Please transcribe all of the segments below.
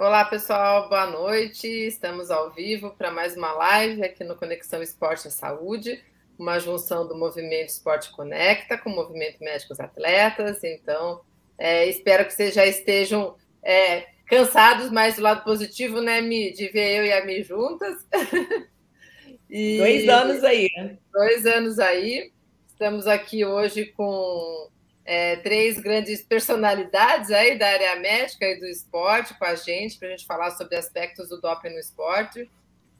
Olá, pessoal, boa noite. Estamos ao vivo para mais uma live aqui no Conexão Esporte e Saúde, uma junção do Movimento Esporte Conecta com o Movimento Médicos Atletas. Então, é, espero que vocês já estejam é, cansados, mais do lado positivo, né, Mi, de ver eu e a Mi juntas. e, dois anos aí. Dois anos aí. Estamos aqui hoje com é, três grandes personalidades aí da área médica e do esporte com a gente, para a gente falar sobre aspectos do doping no esporte.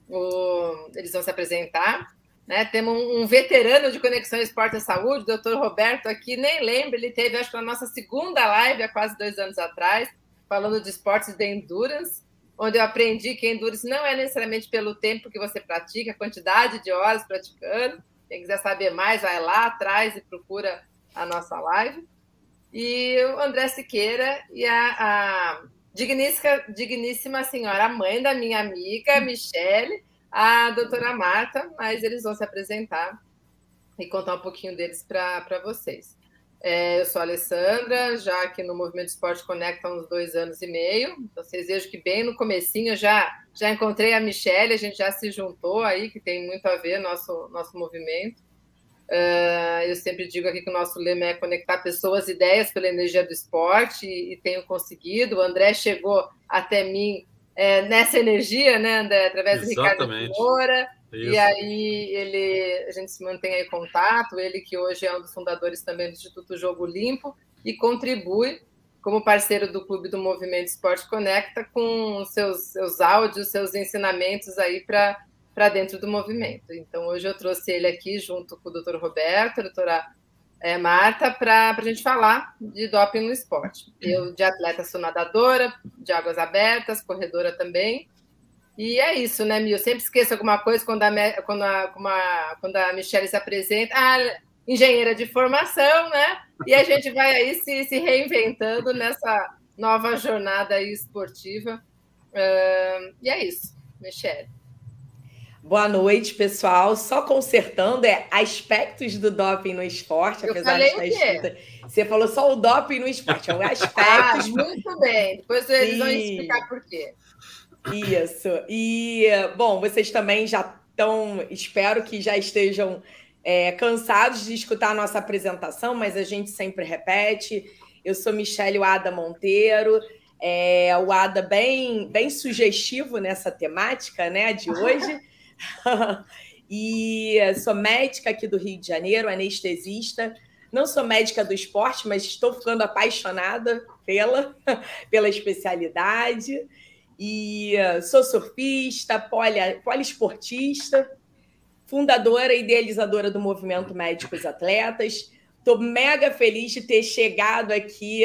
O, eles vão se apresentar. Né? Temos um, um, veterano de Conexão Esporte e Saúde, o doutor Roberto aqui, nem lembro, ele teve, acho que na nossa segunda live, há quase dois anos atrás, falando de esportes de endurance, onde eu aprendi que endurance não é necessariamente pelo tempo que você pratica, a quantidade de horas praticando. Quem quiser saber mais, vai lá atrás e procura a nossa live. E o André Siqueira e a, a digníssima, digníssima senhora, a mãe da minha amiga, Michele, a doutora Marta, mas eles vão se apresentar e contar um pouquinho deles para vocês. É, eu sou a Alessandra, já aqui no Movimento Esporte Conecta há uns dois anos e meio. Então, vocês vejam que bem no comecinho já, já encontrei a Michelle, a gente já se juntou aí, que tem muito a ver nosso, nosso movimento. Uh, eu sempre digo aqui que o nosso lema é conectar pessoas e ideias pela energia do esporte e, e tenho conseguido. O André chegou até mim é, nessa energia, né, André? Através Exatamente. do Ricardo Moura. E aí ele, a gente se mantém aí em contato, ele que hoje é um dos fundadores também do Instituto Jogo Limpo e contribui como parceiro do Clube do Movimento Esporte Conecta com seus, seus áudios, seus ensinamentos aí para para dentro do movimento. Então, hoje eu trouxe ele aqui junto com o doutor Roberto, a doutora é, Marta, para a gente falar de doping no esporte. Eu, de atleta, sou nadadora, de águas abertas, corredora também. E é isso, né, Mil? Eu sempre esqueço alguma coisa quando a, quando a, quando a Michelle se apresenta. Ah, engenheira de formação, né? E a gente vai aí se, se reinventando nessa nova jornada esportiva. Uh, e é isso, Michelle. Boa noite, pessoal. Só consertando, é aspectos do doping no esporte, Eu apesar de estar escrita. Você falou só o doping no esporte, é um aspecto. ah, muito bem. Depois eles e... vão explicar por quê. Isso. E, bom, vocês também já estão, espero que já estejam é, cansados de escutar a nossa apresentação, mas a gente sempre repete. Eu sou Michele Ada Monteiro. É, o Ada bem, bem sugestivo nessa temática né, de hoje. e sou médica aqui do Rio de Janeiro, anestesista. Não sou médica do esporte, mas estou ficando apaixonada pela, pela especialidade. E sou surfista, poli, poliesportista, fundadora e idealizadora do Movimento Médicos Atletas. Estou mega feliz de ter chegado aqui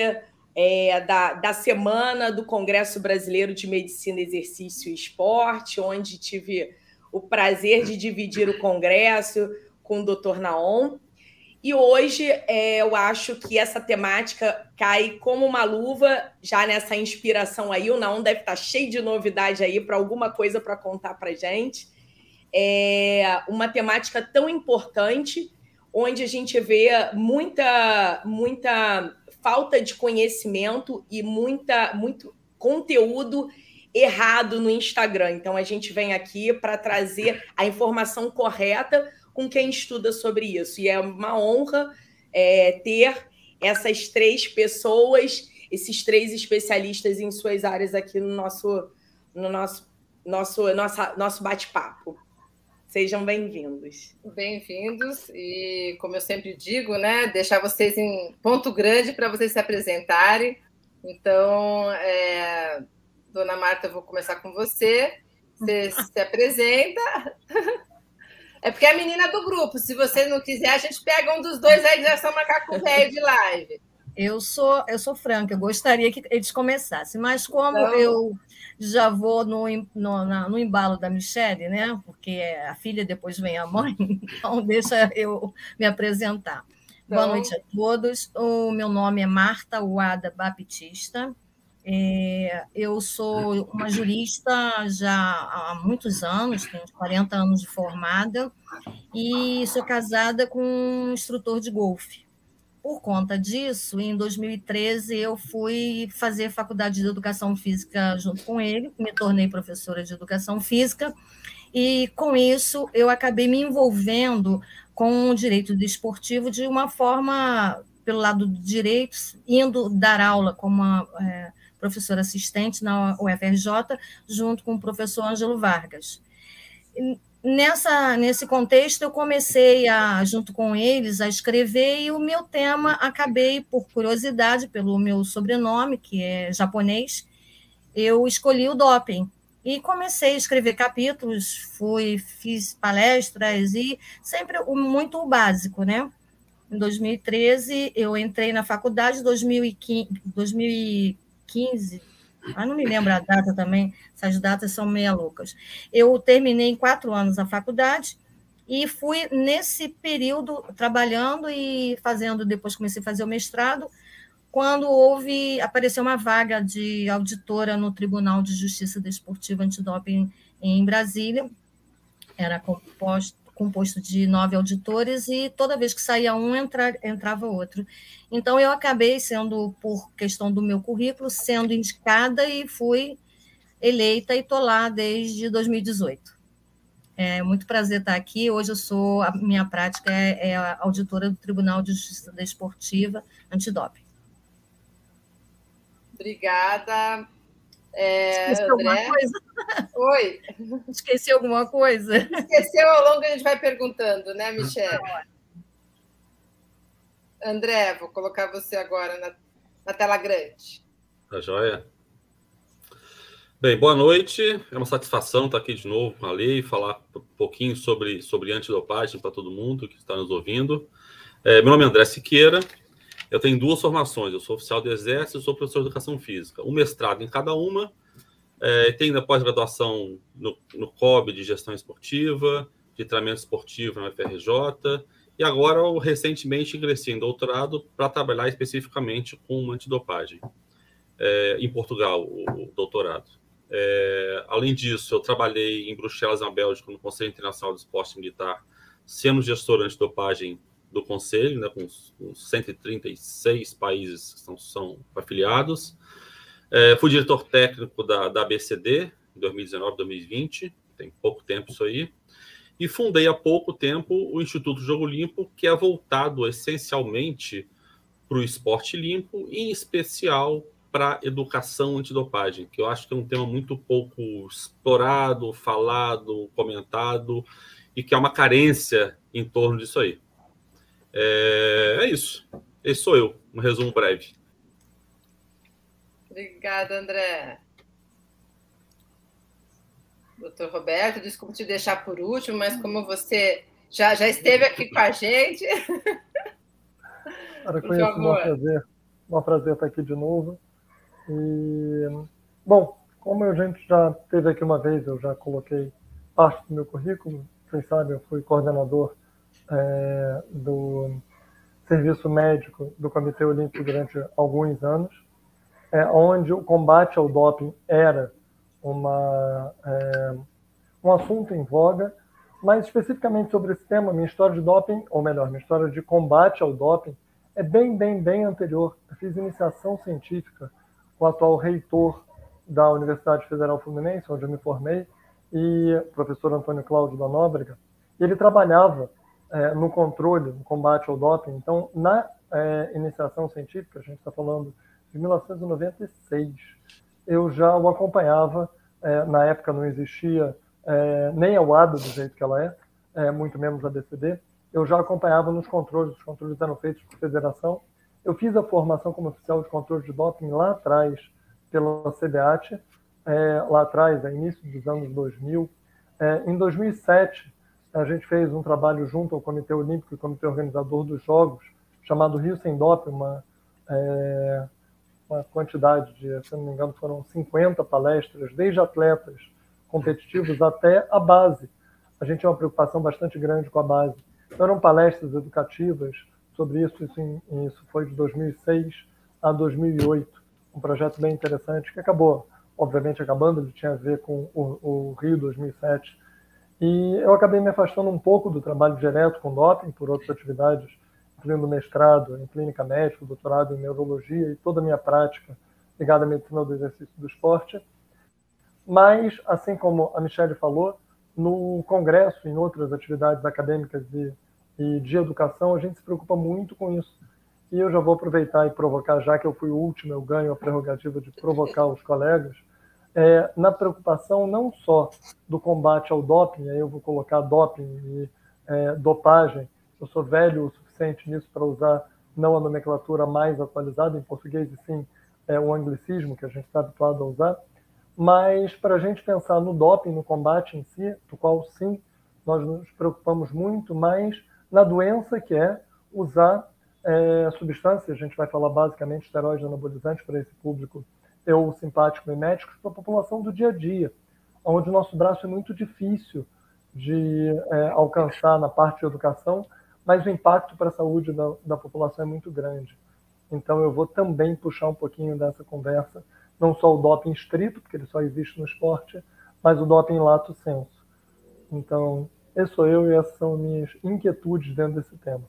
é, da, da semana do Congresso Brasileiro de Medicina, Exercício e Esporte, onde tive o prazer de dividir o congresso com o Dr. Naon. E hoje é, eu acho que essa temática cai como uma luva já nessa inspiração aí. O Naon deve estar cheio de novidade aí para alguma coisa para contar para gente. É uma temática tão importante, onde a gente vê muita, muita falta de conhecimento e muita, muito conteúdo errado no Instagram. Então a gente vem aqui para trazer a informação correta com quem estuda sobre isso. E é uma honra é, ter essas três pessoas, esses três especialistas em suas áreas aqui no nosso, no nosso, nosso, nossa, nosso bate-papo. Sejam bem-vindos. Bem-vindos e, como eu sempre digo, né, deixar vocês em ponto grande para vocês se apresentarem. Então, é, Dona Marta, eu vou começar com você. Você se apresenta. É porque é a menina do grupo. Se você não quiser, a gente pega um dos dois aí, já são macaco velho de live. Eu sou, eu sou franca, eu gostaria que eles começassem, mas como então... eu já vou no, no, na, no embalo da Michelle, né? Porque a filha depois vem a mãe, então deixa eu me apresentar. Então... Boa noite a todos. O meu nome é Marta Uada Baptista. É, eu sou uma jurista já há muitos anos, tenho 40 anos de formada, e sou casada com um instrutor de golfe. Por conta disso, em 2013, eu fui fazer faculdade de educação física junto com ele, me tornei professora de educação física, e com isso eu acabei me envolvendo com o direito desportivo de uma forma, pelo lado do direito, indo dar aula como uma é, professora assistente na UFRJ, junto com o professor Ângelo Vargas nessa, nesse contexto, eu comecei, a, junto com eles, a escrever, e o meu tema acabei, por curiosidade, pelo meu sobrenome, que é japonês, eu escolhi o doping. E comecei a escrever capítulos, fui, fiz palestras e sempre muito o básico, né? Em 2013, eu entrei na faculdade, 2015, 2015 mas não me lembro a data também, essas datas são meia loucas. Eu terminei em quatro anos a faculdade e fui nesse período trabalhando e fazendo, depois comecei a fazer o mestrado, quando houve, apareceu uma vaga de auditora no Tribunal de Justiça Desportiva Antidoping em Brasília, era composto, composto de nove auditores e toda vez que saía um, entra, entrava outro. Então, eu acabei sendo, por questão do meu currículo, sendo indicada e fui eleita e estou lá desde 2018. É muito prazer estar aqui. Hoje eu sou, a minha prática é, é a auditora do Tribunal de Justiça Desportiva Antidoping. Obrigada. É, Esqueci André? alguma coisa? Oi. Esqueci alguma coisa? Esqueceu ao longo, a gente vai perguntando, né, Michelle? André, vou colocar você agora na, na tela grande. Tá joia? Bem, boa noite. É uma satisfação estar aqui de novo com a lei e falar um pouquinho sobre, sobre antidopagem para todo mundo que está nos ouvindo. É, meu nome é André Siqueira. Eu tenho duas formações. Eu sou oficial do Exército e sou professor de Educação Física. Um mestrado em cada uma. É, tenho pós-graduação no, no COB de Gestão Esportiva, de Treinamento Esportivo na UFRJ e agora, eu recentemente, ingressei em doutorado para trabalhar especificamente com antidopagem, é, em Portugal, o, o doutorado. É, além disso, eu trabalhei em Bruxelas, na Bélgica, no Conselho Internacional de Esporte Militar, sendo gestor antidopagem do Conselho, né, com, com 136 países que são, são afiliados. É, fui diretor técnico da, da ABCD em 2019, 2020, tem pouco tempo isso aí e fundei há pouco tempo o Instituto Jogo Limpo, que é voltado essencialmente para o esporte limpo, em especial para educação antidopagem, que eu acho que é um tema muito pouco explorado, falado, comentado, e que é uma carência em torno disso aí. É, é isso. Esse sou eu, um resumo breve. Obrigada, André. Doutor Roberto, desculpe te deixar por último, mas como você já, já esteve aqui com a gente. Cara, foi um prazer, um prazer estar aqui de novo. E, bom, como a gente já teve aqui uma vez, eu já coloquei parte do meu currículo. Vocês sabem, eu fui coordenador é, do serviço médico do Comitê Olímpico durante alguns anos, é, onde o combate ao doping era uma, é, um assunto em voga, mas especificamente sobre esse tema, minha história de doping, ou melhor, minha história de combate ao doping, é bem, bem, bem anterior. Eu fiz iniciação científica com o atual reitor da Universidade Federal Fluminense, onde eu me formei, e o professor Antônio Cláudio da Nóbrega, ele trabalhava é, no controle, no combate ao doping. Então, na é, iniciação científica, a gente está falando de 1996, eu já o acompanhava. É, na época não existia é, nem a UADA do jeito que ela é, é, muito menos a BCD. Eu já acompanhava nos controles, os controles eram feitos por federação. Eu fiz a formação como oficial de controle de doping lá atrás, pela CBAT, é, lá atrás, a início dos anos 2000. É, em 2007, a gente fez um trabalho junto ao Comitê Olímpico e Comitê Organizador dos Jogos, chamado Rio Sem Doping, uma é, uma quantidade de, se não me engano, foram 50 palestras, desde atletas competitivos até a base. A gente tem uma preocupação bastante grande com a base. Então, eram palestras educativas sobre isso, isso, isso foi de 2006 a 2008, um projeto bem interessante que acabou, obviamente, acabando, ele tinha a ver com o, o Rio 2007. E eu acabei me afastando um pouco do trabalho direto com doping, por outras atividades incluindo mestrado em clínica médica, doutorado em neurologia e toda a minha prática ligada à medicina do exercício do esporte. Mas, assim como a Michelle falou, no congresso em outras atividades acadêmicas e, e de educação, a gente se preocupa muito com isso. E eu já vou aproveitar e provocar, já que eu fui o último, eu ganho a prerrogativa de provocar os colegas, é, na preocupação não só do combate ao doping, aí eu vou colocar doping e é, dopagem, eu sou velho o suficiente nisso para usar não a nomenclatura mais atualizada em português, e sim é, o anglicismo que a gente está habituado a usar, mas para a gente pensar no doping, no combate em si, do qual sim nós nos preocupamos muito, mas na doença que é usar é, substâncias, a gente vai falar basicamente esteroides anabolizantes para esse público eu simpático e médicos, para a população do dia a dia, onde o nosso braço é muito difícil de é, alcançar na parte de educação, mas o impacto para a saúde da, da população é muito grande. Então eu vou também puxar um pouquinho dessa conversa, não só o doping estrito, porque ele só existe no esporte, mas o doping lato senso. Então, esse sou eu e essas são minhas inquietudes dentro desse tema.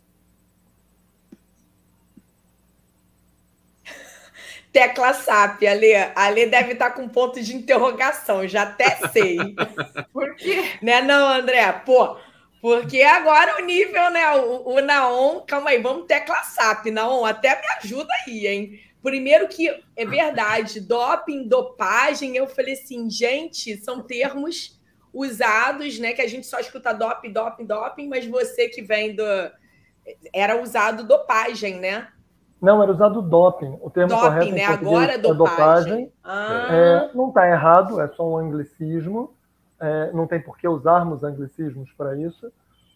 Tecla SAP, Ale. Ale deve estar com ponto de interrogação, já até sei. Por quê? Né não, André? Pô, porque agora o nível, né? O, o Naon, calma aí, vamos tecla SAP, Naon, até me ajuda aí, hein? Primeiro que é verdade, doping, dopagem, eu falei assim, gente, são termos usados, né? Que a gente só escuta doping, doping, doping, mas você que vem do. Era usado dopagem, né? Não, era usado doping. O termo doping, correto né? Agora é dopagem. dopagem. Ah. É, não está errado, é só um anglicismo. É, não tem por que usarmos anglicismos para isso,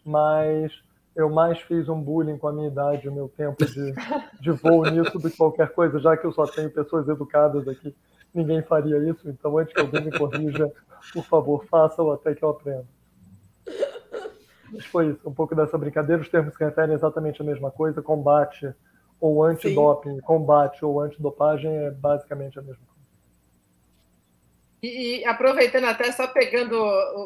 mas eu mais fiz um bullying com a minha idade, o meu tempo de, de voo nisso do que qualquer coisa, já que eu só tenho pessoas educadas aqui. Ninguém faria isso, então antes que alguém me corrija, por favor, faça-o até que eu aprenda. Mas foi isso, um pouco dessa brincadeira. Os termos se referem exatamente a mesma coisa: combate ou antidoping, combate ou antidopagem é basicamente a mesma coisa. E, e, aproveitando até, só pegando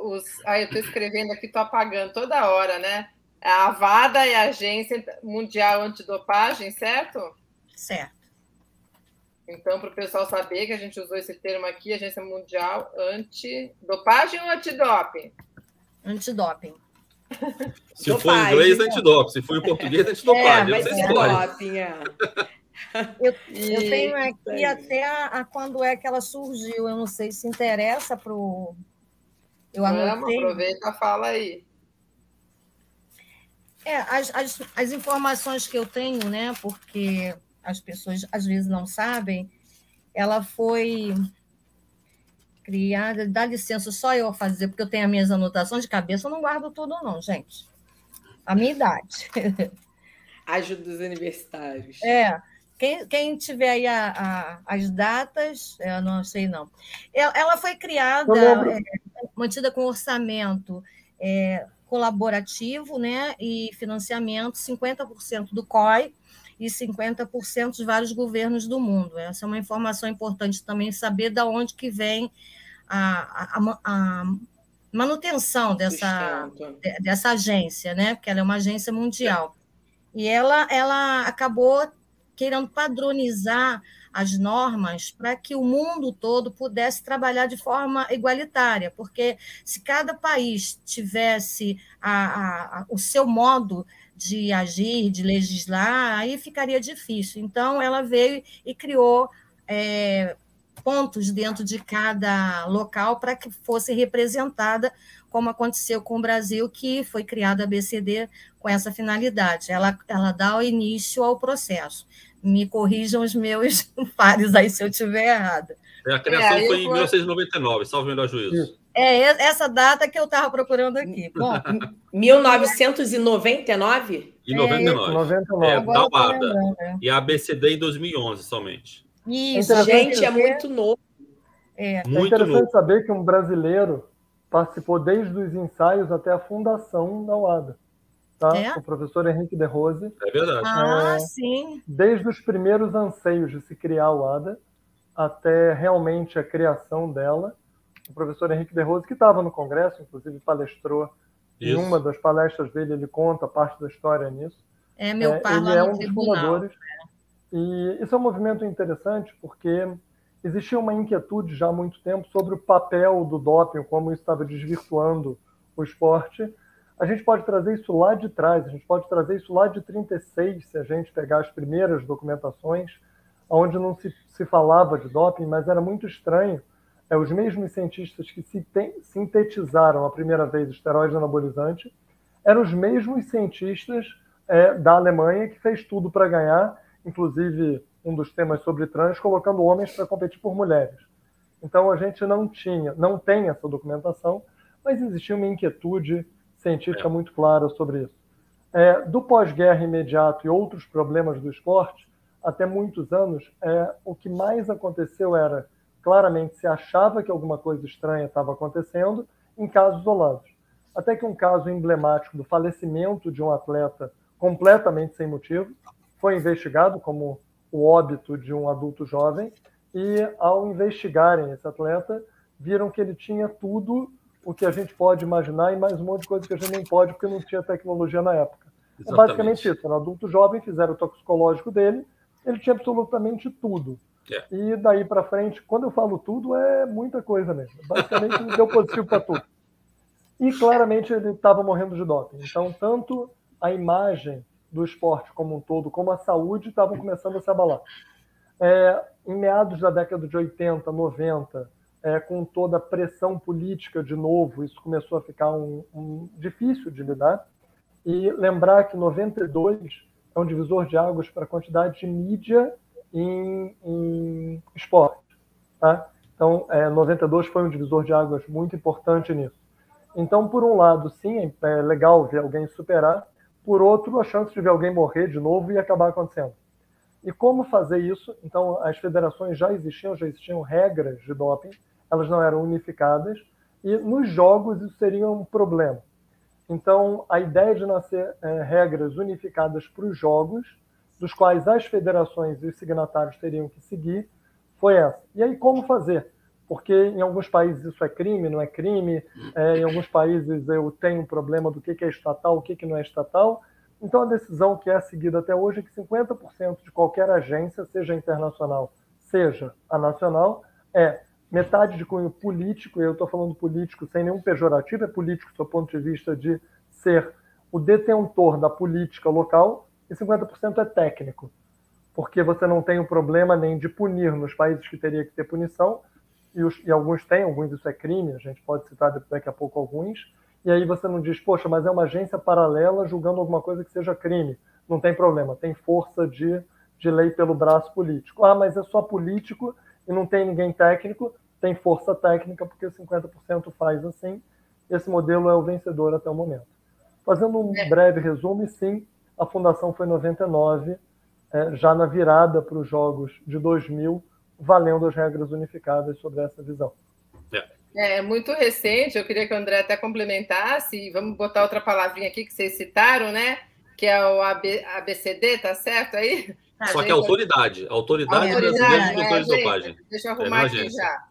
os. Ah, eu estou escrevendo aqui, estou apagando toda hora, né? A AVADA é a Agência Mundial Antidopagem, certo? Certo. Então, para o pessoal saber que a gente usou esse termo aqui, Agência Mundial Antidopagem ou Antidoping? Antidoping. Se for em inglês, é antidoping. Se for em português, é antidopagem. É, é doping, é. Eu, eu tenho aqui até a, a, quando é que ela surgiu. Eu não sei se interessa para o. Eu anotei. Vamos, aproveita, fala aí. É, as, as, as informações que eu tenho, né? Porque as pessoas às vezes não sabem, ela foi criada. Dá licença, só eu a fazer, porque eu tenho as minhas anotações de cabeça, eu não guardo tudo, não, gente. A minha idade. Ajuda dos universitários. É. Quem, quem tiver aí a, a, as datas, eu não sei não. Ela, ela foi criada, é, mantida com orçamento é, colaborativo né, e financiamento, 50% do COI e 50% de vários governos do mundo. Essa é uma informação importante também, saber de onde que vem a, a, a manutenção dessa, dessa agência, né? porque ela é uma agência mundial. E ela, ela acabou querendo padronizar as normas para que o mundo todo pudesse trabalhar de forma igualitária, porque se cada país tivesse a, a, o seu modo de agir, de legislar, aí ficaria difícil. Então, ela veio e criou é, pontos dentro de cada local para que fosse representada, como aconteceu com o Brasil, que foi criada a BCD com essa finalidade. Ela, ela dá o início ao processo me corrijam os meus pares aí se eu estiver errada. É, a criação é, foi em vou... 1999, salvo melhor juízo. É essa data que eu estava procurando aqui. Bom, 1999? Em 99. É, 99. É, da UADA. É. E a ABCD em 2011 somente. Isso, é gente, é muito novo. É, é muito interessante novo. saber que um brasileiro participou desde os ensaios até a fundação da UADA. Tá? É? O professor Henrique De Rose. É verdade. Ah, é, sim. Desde os primeiros anseios de se criar a UADA até realmente a criação dela, o professor Henrique De Rose, que estava no Congresso, inclusive palestrou isso. em uma das palestras dele, ele conta parte da história nisso. É, meu pai é, Ele é um dos fundadores. E isso é um movimento interessante porque existia uma inquietude já há muito tempo sobre o papel do doping, como isso estava desvirtuando o esporte. A gente pode trazer isso lá de trás, a gente pode trazer isso lá de 36, se a gente pegar as primeiras documentações, onde não se, se falava de doping, mas era muito estranho. É, os mesmos cientistas que sintetizaram a primeira vez o esteroide anabolizante eram os mesmos cientistas é, da Alemanha que fez tudo para ganhar, inclusive um dos temas sobre trans, colocando homens para competir por mulheres. Então a gente não tinha, não tem essa documentação, mas existia uma inquietude científica é. muito clara sobre isso. É, do pós-guerra imediato e outros problemas do esporte, até muitos anos, é, o que mais aconteceu era claramente se achava que alguma coisa estranha estava acontecendo em casos isolados. Até que um caso emblemático do falecimento de um atleta completamente sem motivo foi investigado como o óbito de um adulto jovem, e ao investigarem esse atleta, viram que ele tinha tudo o que a gente pode imaginar e mais um monte de coisa que a gente não pode porque não tinha tecnologia na época. É Exatamente. É basicamente isso. Era um adulto jovem, fizeram o toxicológico dele, ele tinha absolutamente tudo. É. E daí para frente, quando eu falo tudo, é muita coisa mesmo. Basicamente, deu positivo para tudo. E claramente ele estava morrendo de doping. Então, tanto a imagem do esporte como um todo, como a saúde, estavam começando a se abalar. É, em meados da década de 80, 90, é, com toda a pressão política de novo, isso começou a ficar um, um, difícil de lidar. E lembrar que 92 é um divisor de águas para a quantidade de mídia em, em esporte. Tá? Então, é, 92 foi um divisor de águas muito importante nisso. Então, por um lado, sim, é legal ver alguém superar, por outro, a chance de ver alguém morrer de novo e acabar acontecendo. E como fazer isso? Então, as federações já existiam, já existiam regras de doping, elas não eram unificadas, e nos jogos isso seria um problema. Então, a ideia de nascer é, regras unificadas para os jogos, dos quais as federações e os signatários teriam que seguir, foi essa. E aí, como fazer? Porque em alguns países isso é crime, não é crime, é, em alguns países eu tenho um problema do que é estatal, o que não é estatal. Então, a decisão que é seguida até hoje é que 50% de qualquer agência, seja internacional, seja a nacional, é metade de cunho político, e eu estou falando político sem nenhum pejorativo, é político do ponto de vista de ser o detentor da política local, e 50% é técnico, porque você não tem o problema nem de punir nos países que teria que ter punição, e, os, e alguns têm, alguns isso é crime, a gente pode citar daqui a pouco alguns, e aí você não diz, poxa, mas é uma agência paralela julgando alguma coisa que seja crime. Não tem problema, tem força de, de lei pelo braço político. Ah, mas é só político e não tem ninguém técnico, tem força técnica, porque 50% faz assim. Esse modelo é o vencedor até o momento. Fazendo um é. breve resumo, sim, a fundação foi em 99, é, já na virada para os Jogos de 2000, valendo as regras unificadas sobre essa visão. É, é muito recente, eu queria que o André até complementasse, vamos botar outra palavrinha aqui que vocês citaram, né? Que é o AB, ABCD, tá certo aí? Só que a autoridade, a autoridade, autoridade brasileira de controle de dopagem. Deixa eu arrumar é aqui já.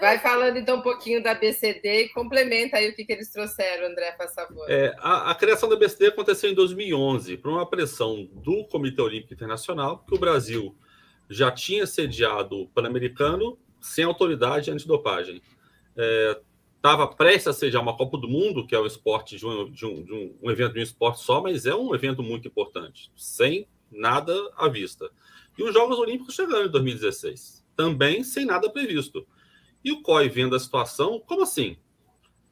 Vai falando então um pouquinho da BCD e complementa aí o que, que eles trouxeram, André, por favor. É, a, a, criação da BCD aconteceu em 2011 por uma pressão do Comitê Olímpico Internacional, que o Brasil já tinha sediado o Pan-Americano sem autoridade antidopagem. Estava é, prestes a sediar uma Copa do Mundo, que é um esporte de um, de, um, de um, um evento de um esporte só, mas é um evento muito importante, sem nada à vista. E os Jogos Olímpicos chegaram em 2016, também sem nada previsto. E o COI vendo a situação, como assim?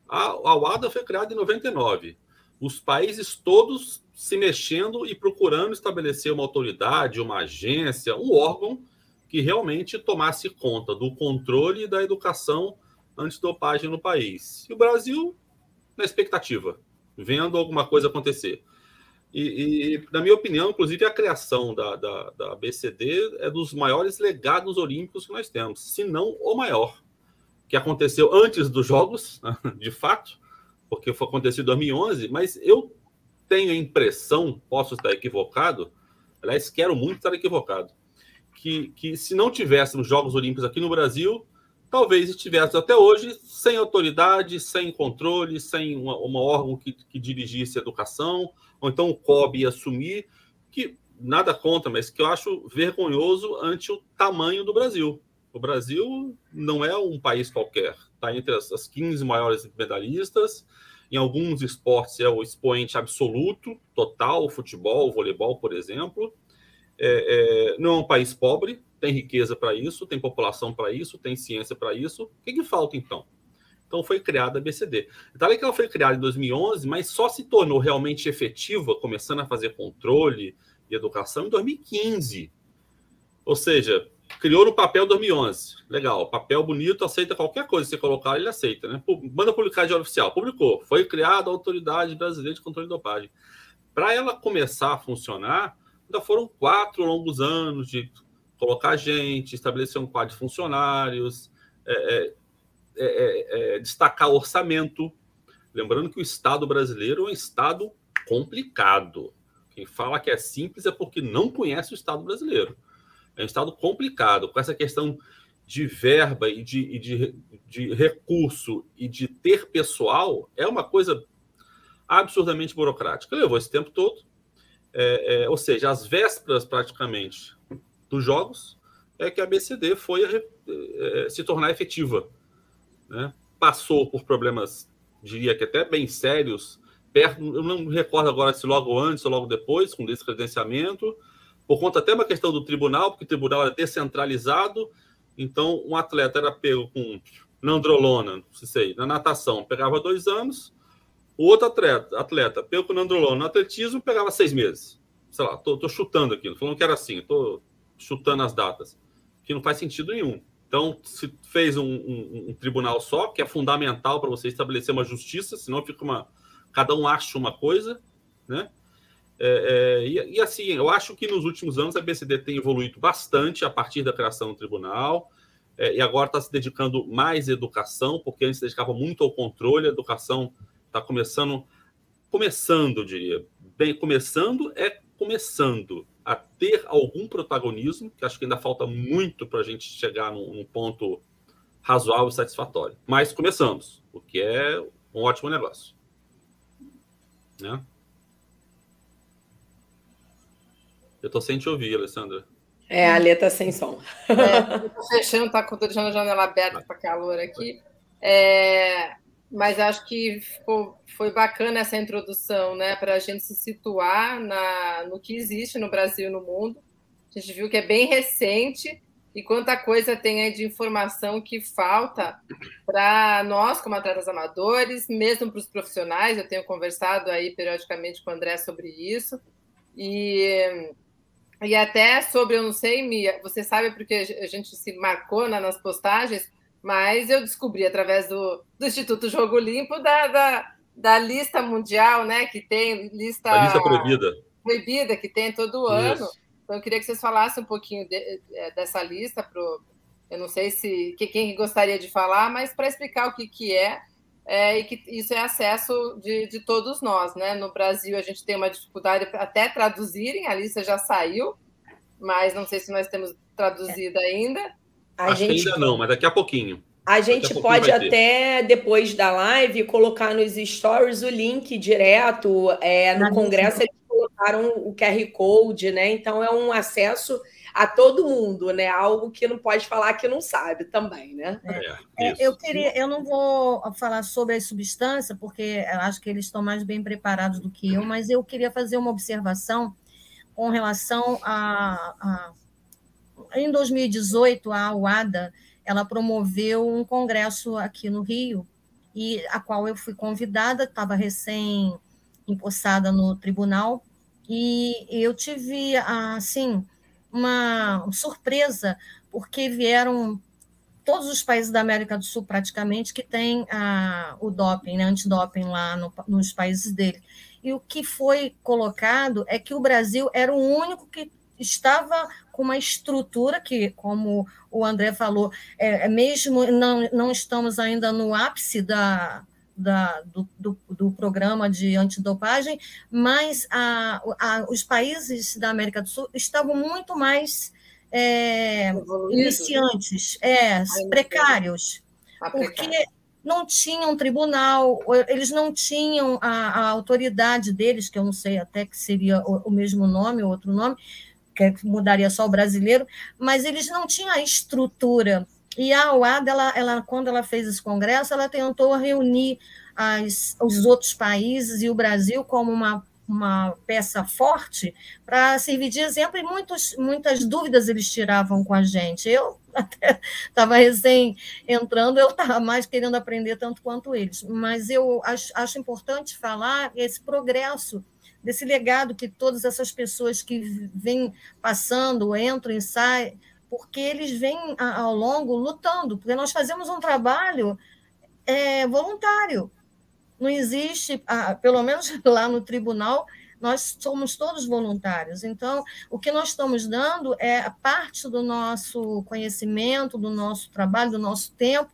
A, a UADA foi criada em 99. Os países todos se mexendo e procurando estabelecer uma autoridade, uma agência, um órgão que realmente tomasse conta do controle da educação antidopagem no país. E o Brasil na expectativa, vendo alguma coisa acontecer. E, e, na minha opinião, inclusive, a criação da, da, da BCD é dos maiores legados olímpicos que nós temos, se não o maior, que aconteceu antes dos Jogos, de fato, porque foi acontecido em 2011, mas eu tenho a impressão, posso estar equivocado, aliás, quero muito estar equivocado, que, que se não tivéssemos Jogos Olímpicos aqui no Brasil, talvez estivéssemos até hoje sem autoridade, sem controle, sem uma, uma órgão que, que dirigisse a educação, ou então o COB ia assumir, que nada contra, mas que eu acho vergonhoso ante o tamanho do Brasil. O Brasil não é um país qualquer, está entre as, as 15 maiores medalhistas, em alguns esportes é o expoente absoluto, total, futebol, voleibol, por exemplo. É, é, não é um país pobre, tem riqueza para isso, tem população para isso, tem ciência para isso. O que, que falta então? Então foi criada a BCD. Então, que ela foi criada em 2011, mas só se tornou realmente efetiva, começando a fazer controle e educação em 2015. Ou seja, criou no papel 2011. Legal, papel bonito, aceita qualquer coisa que você colocar, ele aceita, né? Manda publicar de oficial. Publicou. Foi criada a Autoridade Brasileira de Controle de Dopagem. Para ela começar a funcionar, ainda foram quatro longos anos de colocar gente, estabelecer um quadro de funcionários, é, é, é, é, é, destacar orçamento. Lembrando que o Estado brasileiro é um Estado complicado. Quem fala que é simples é porque não conhece o Estado brasileiro. É um Estado complicado, com essa questão de verba e de, e de, de recurso e de ter pessoal, é uma coisa absurdamente burocrática. Levou esse tempo todo. É, é, ou seja, as vésperas praticamente dos jogos é que a BCD foi é, se tornar efetiva né? passou por problemas, diria que até bem sérios, perto, eu não me recordo agora se logo antes ou logo depois, com descredenciamento, por conta até uma questão do tribunal, porque o tribunal era descentralizado, então um atleta era pego com nandrolona, não sei, na natação, pegava dois anos, o outro atleta, atleta pego com nandrolona no atletismo, pegava seis meses. Sei lá, tô, tô chutando aqui, falando que era assim, tô chutando as datas, que não faz sentido nenhum. Então, se fez um, um, um tribunal só, que é fundamental para você estabelecer uma justiça, senão fica uma. Cada um acha uma coisa, né? É, é, e, e, assim, eu acho que nos últimos anos a BCD tem evoluído bastante a partir da criação do tribunal, é, e agora está se dedicando mais à educação, porque antes se dedicava muito ao controle, a educação está começando, começando, eu diria, bem, começando é começando a ter algum protagonismo, que acho que ainda falta muito para a gente chegar num, num, ponto razoável e satisfatório. Mas começamos, o que é um ótimo negócio. Né? Eu estou sem te ouvir, Alessandra. É, a letra sem som. É, estou fechando, tá deixando a janela aberta para calor aqui. É, mas acho que ficou, foi bacana essa introdução, né, para a gente se situar na, no que existe no Brasil e no mundo. A gente viu que é bem recente e quanta coisa tem aí de informação que falta para nós, como atletas amadores, mesmo para os profissionais. Eu tenho conversado aí periodicamente com o André sobre isso. E, e até sobre, eu não sei, Mia, você sabe porque a gente se marcou né, nas postagens, mas eu descobri através do, do Instituto Jogo Limpo da, da, da, lista mundial, né? Que tem lista. A lista proibida. Proibida, que tem todo ano. Então, eu queria que vocês falassem um pouquinho de, é, dessa lista. Pro, eu não sei se que, quem gostaria de falar, mas para explicar o que, que é, é, e que isso é acesso de, de todos nós. Né? No Brasil, a gente tem uma dificuldade até traduzirem, a lista já saiu, mas não sei se nós temos traduzida ainda. A Acho gente... ainda não, mas daqui a pouquinho. A gente a pode até, depois da live, colocar nos stories o link direto. É, no Congresso eles colocaram o QR Code, né? Então é um acesso a todo mundo, né? Algo que não pode falar que não sabe também, né? É, é, eu queria, eu não vou falar sobre a substância, porque eu acho que eles estão mais bem preparados do que eu, mas eu queria fazer uma observação com relação a, a em 2018, a UADA ela promoveu um congresso aqui no Rio, e a qual eu fui convidada, estava recém empossada no tribunal, e eu tive, assim, uma surpresa, porque vieram todos os países da América do Sul, praticamente, que têm a, o doping, né, antidoping lá no, nos países dele. e o que foi colocado é que o Brasil era o único que estava com uma estrutura que, como o André falou, é, é mesmo não, não estamos ainda no ápice da, da, do, do, do, programa de antidopagem, mas a, a, os países da América do Sul estavam muito mais é, iniciantes, é, precários, porque não tinham tribunal, eles não tinham a, a, autoridade deles, que eu não sei até que seria o, o mesmo nome, outro nome, que mudaria só o brasileiro, mas eles não tinham a estrutura. E a OAD, ela, ela, quando ela fez esse congresso, ela tentou reunir as, os outros países e o Brasil como uma uma peça forte para servir de exemplo, e muitos, muitas dúvidas eles tiravam com a gente. Eu até estava recém entrando, eu estava mais querendo aprender tanto quanto eles, mas eu acho, acho importante falar esse progresso desse legado que todas essas pessoas que vêm passando, entram e saem, porque eles vêm ao longo lutando, porque nós fazemos um trabalho é, voluntário, não existe, ah, pelo menos lá no tribunal, nós somos todos voluntários. Então, o que nós estamos dando é parte do nosso conhecimento, do nosso trabalho, do nosso tempo,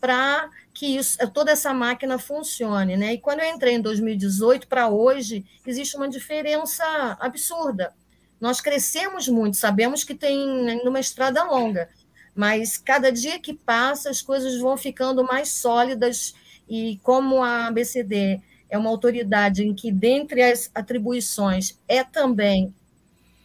para que isso, toda essa máquina funcione. Né? E quando eu entrei em 2018 para hoje, existe uma diferença absurda. Nós crescemos muito, sabemos que tem uma estrada longa, mas cada dia que passa as coisas vão ficando mais sólidas e como a ABCD é uma autoridade em que, dentre as atribuições, é também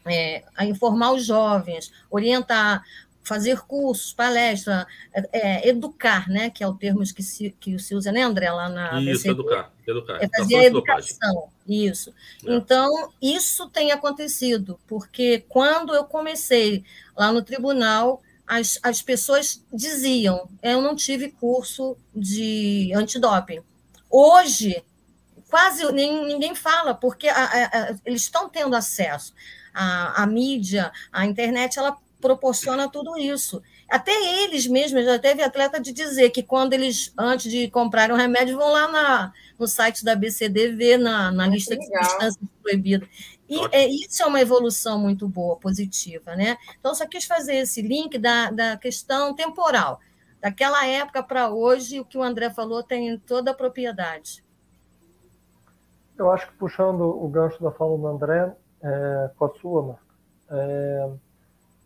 é, a informar os jovens, orientar, fazer cursos, palestras, é, é, educar, né, que é o termo que se, que se usa, né, André, lá na Isso, educar, educar. É fazer a educação, isso. É. Então, isso tem acontecido, porque quando eu comecei lá no tribunal, as, as pessoas diziam: eu não tive curso de antidoping. Hoje, quase nem, ninguém fala, porque a, a, eles estão tendo acesso. A, a mídia, a internet, ela proporciona tudo isso. Até eles mesmos, já teve atleta de dizer que quando eles, antes de comprar um remédio, vão lá na, no site da BCD ver na, na lista de substâncias proibidas. E é, isso é uma evolução muito boa, positiva, né? Então, só quis fazer esse link da, da questão temporal. Daquela época para hoje, o que o André falou tem toda a propriedade. Eu acho que puxando o gancho da fala do André, é, com a sua, Marco, é,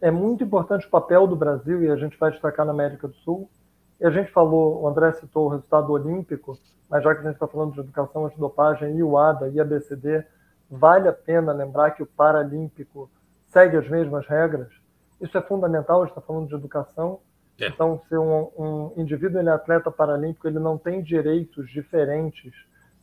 é muito importante o papel do Brasil, e a gente vai destacar na América do Sul. E a gente falou, o André citou o resultado olímpico, mas já que a gente está falando de educação antidopagem, e o ADA e a BCD, vale a pena lembrar que o Paralímpico segue as mesmas regras. Isso é fundamental, a gente está falando de educação. É. Então, se um, um indivíduo ele é atleta paralímpico, ele não tem direitos diferentes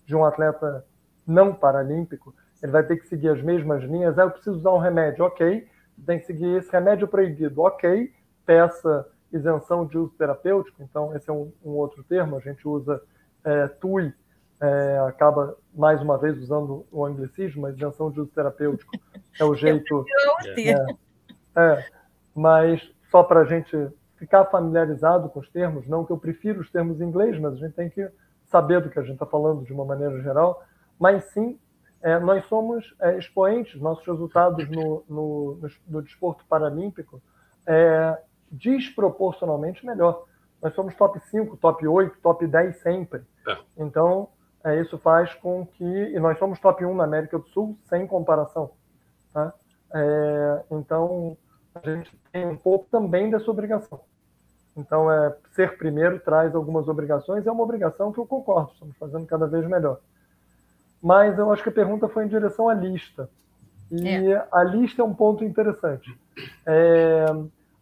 de um atleta não paralímpico, ele vai ter que seguir as mesmas linhas. Ah, eu preciso usar um remédio, ok. Tem que seguir esse remédio proibido, ok. Peça isenção de uso terapêutico, então esse é um, um outro termo, a gente usa é, TUI, é, acaba mais uma vez usando o anglicismo, mas isenção de uso terapêutico é o jeito. É, é, mas só para a gente ficar familiarizado com os termos, não que eu prefiro os termos em inglês, mas a gente tem que saber do que a gente está falando de uma maneira geral, mas sim, é, nós somos é, expoentes, nossos resultados no, no, no, no desporto paralímpico é desproporcionalmente melhor. Nós somos top 5, top 8, top 10 sempre. É. Então, é, isso faz com que. E nós somos top 1 na América do Sul, sem comparação. Tá? É, então, a gente tem um pouco também dessa obrigação. Então, é, ser primeiro traz algumas obrigações, é uma obrigação que eu concordo, estamos fazendo cada vez melhor. Mas eu acho que a pergunta foi em direção à lista. E é. a lista é um ponto interessante. É,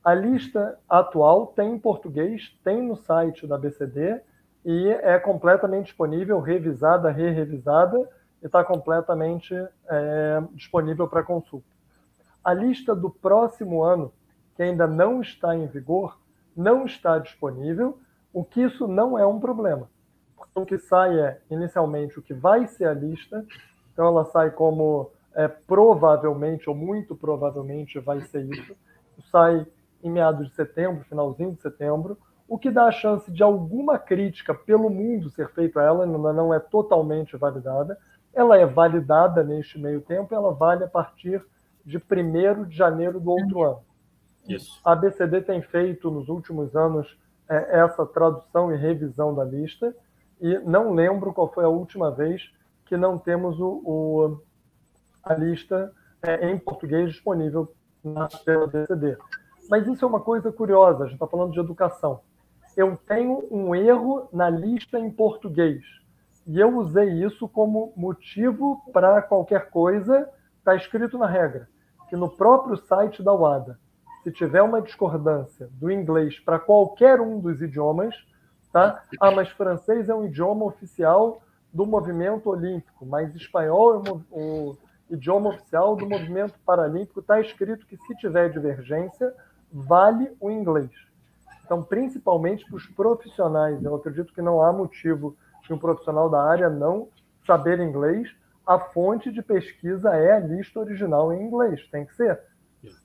a lista atual tem em português, tem no site da BCD, e é completamente disponível, revisada, re-revisada, e está completamente é, disponível para consulta. A lista do próximo ano, que ainda não está em vigor, não está disponível, o que isso não é um problema. O que sai é, inicialmente, o que vai ser a lista, então ela sai como é, provavelmente, ou muito provavelmente vai ser isso, sai em meados de setembro, finalzinho de setembro, o que dá a chance de alguma crítica pelo mundo ser feita a ela, ainda não é totalmente validada, ela é validada neste meio tempo, ela vale a partir de 1 de janeiro do outro ano. Isso. A ABCD tem feito nos últimos anos é, essa tradução e revisão da lista, e não lembro qual foi a última vez que não temos o, o a lista é, em português disponível na, pela ABCD. Mas isso é uma coisa curiosa, a gente está falando de educação. Eu tenho um erro na lista em português, e eu usei isso como motivo para qualquer coisa, está escrito na regra, que no próprio site da UADA, se tiver uma discordância do inglês para qualquer um dos idiomas, tá? Ah, mas francês é um idioma oficial do movimento olímpico, mas espanhol é o idioma oficial do movimento paralímpico. Está escrito que se tiver divergência, vale o inglês. Então, principalmente para os profissionais, eu acredito que não há motivo de um profissional da área não saber inglês. A fonte de pesquisa é a lista original em inglês, tem que ser.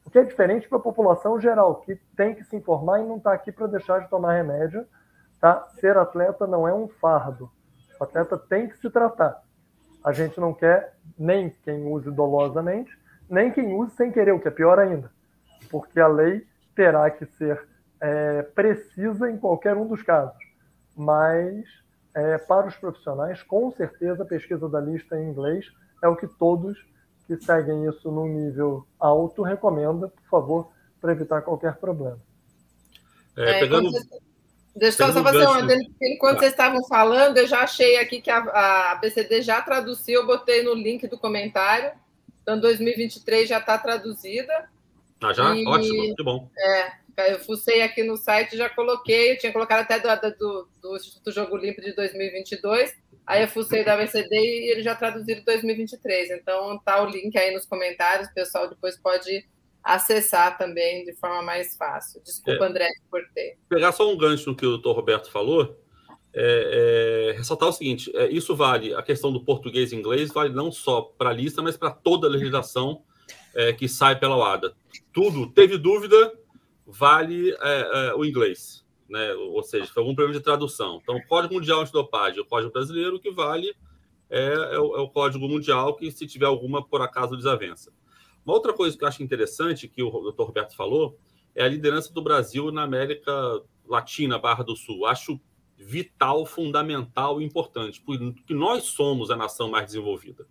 O que é diferente para a população geral, que tem que se informar e não está aqui para deixar de tomar remédio. Tá? Ser atleta não é um fardo. O atleta tem que se tratar. A gente não quer nem quem use dolosamente, nem quem use sem querer, o que é pior ainda. Porque a lei terá que ser é, precisa em qualquer um dos casos. Mas, é, para os profissionais, com certeza a pesquisa da lista em inglês é o que todos que seguem isso num nível alto recomenda, por favor, para evitar qualquer problema. É, é pegando... Deixa eu só fazer uma Enquanto vocês estavam falando, eu já achei aqui que a, a BCD já traduziu, eu botei no link do comentário. Então, 2023 já está traduzida. Ah, já? E, Ótimo, que bom. É, eu fucei aqui no site já coloquei, eu tinha colocado até do, do, do Instituto Jogo Limpo de 2022, aí eu fucei da BCD e ele já traduziram 2023. Então, tá o link aí nos comentários, o pessoal depois pode acessar também de forma mais fácil. Desculpa, é, André, cortei. Pegar só um gancho no que o doutor Roberto falou, é, é, ressaltar o seguinte: é, isso vale, a questão do português e inglês vale não só para a lista, mas para toda a legislação é, que sai pela OADA. Tudo, teve dúvida, vale é, o inglês. Né? Ou seja, foi algum problema de tradução. Então, o Código Mundial Antidopagem, o Código Brasileiro, que vale é, o, o Código Mundial, que se tiver alguma, por acaso, desavença. Uma outra coisa que eu acho interessante, que o doutor Roberto falou, é a liderança do Brasil na América Latina, Barra do Sul. Acho vital, fundamental e importante, porque nós somos a nação mais desenvolvida.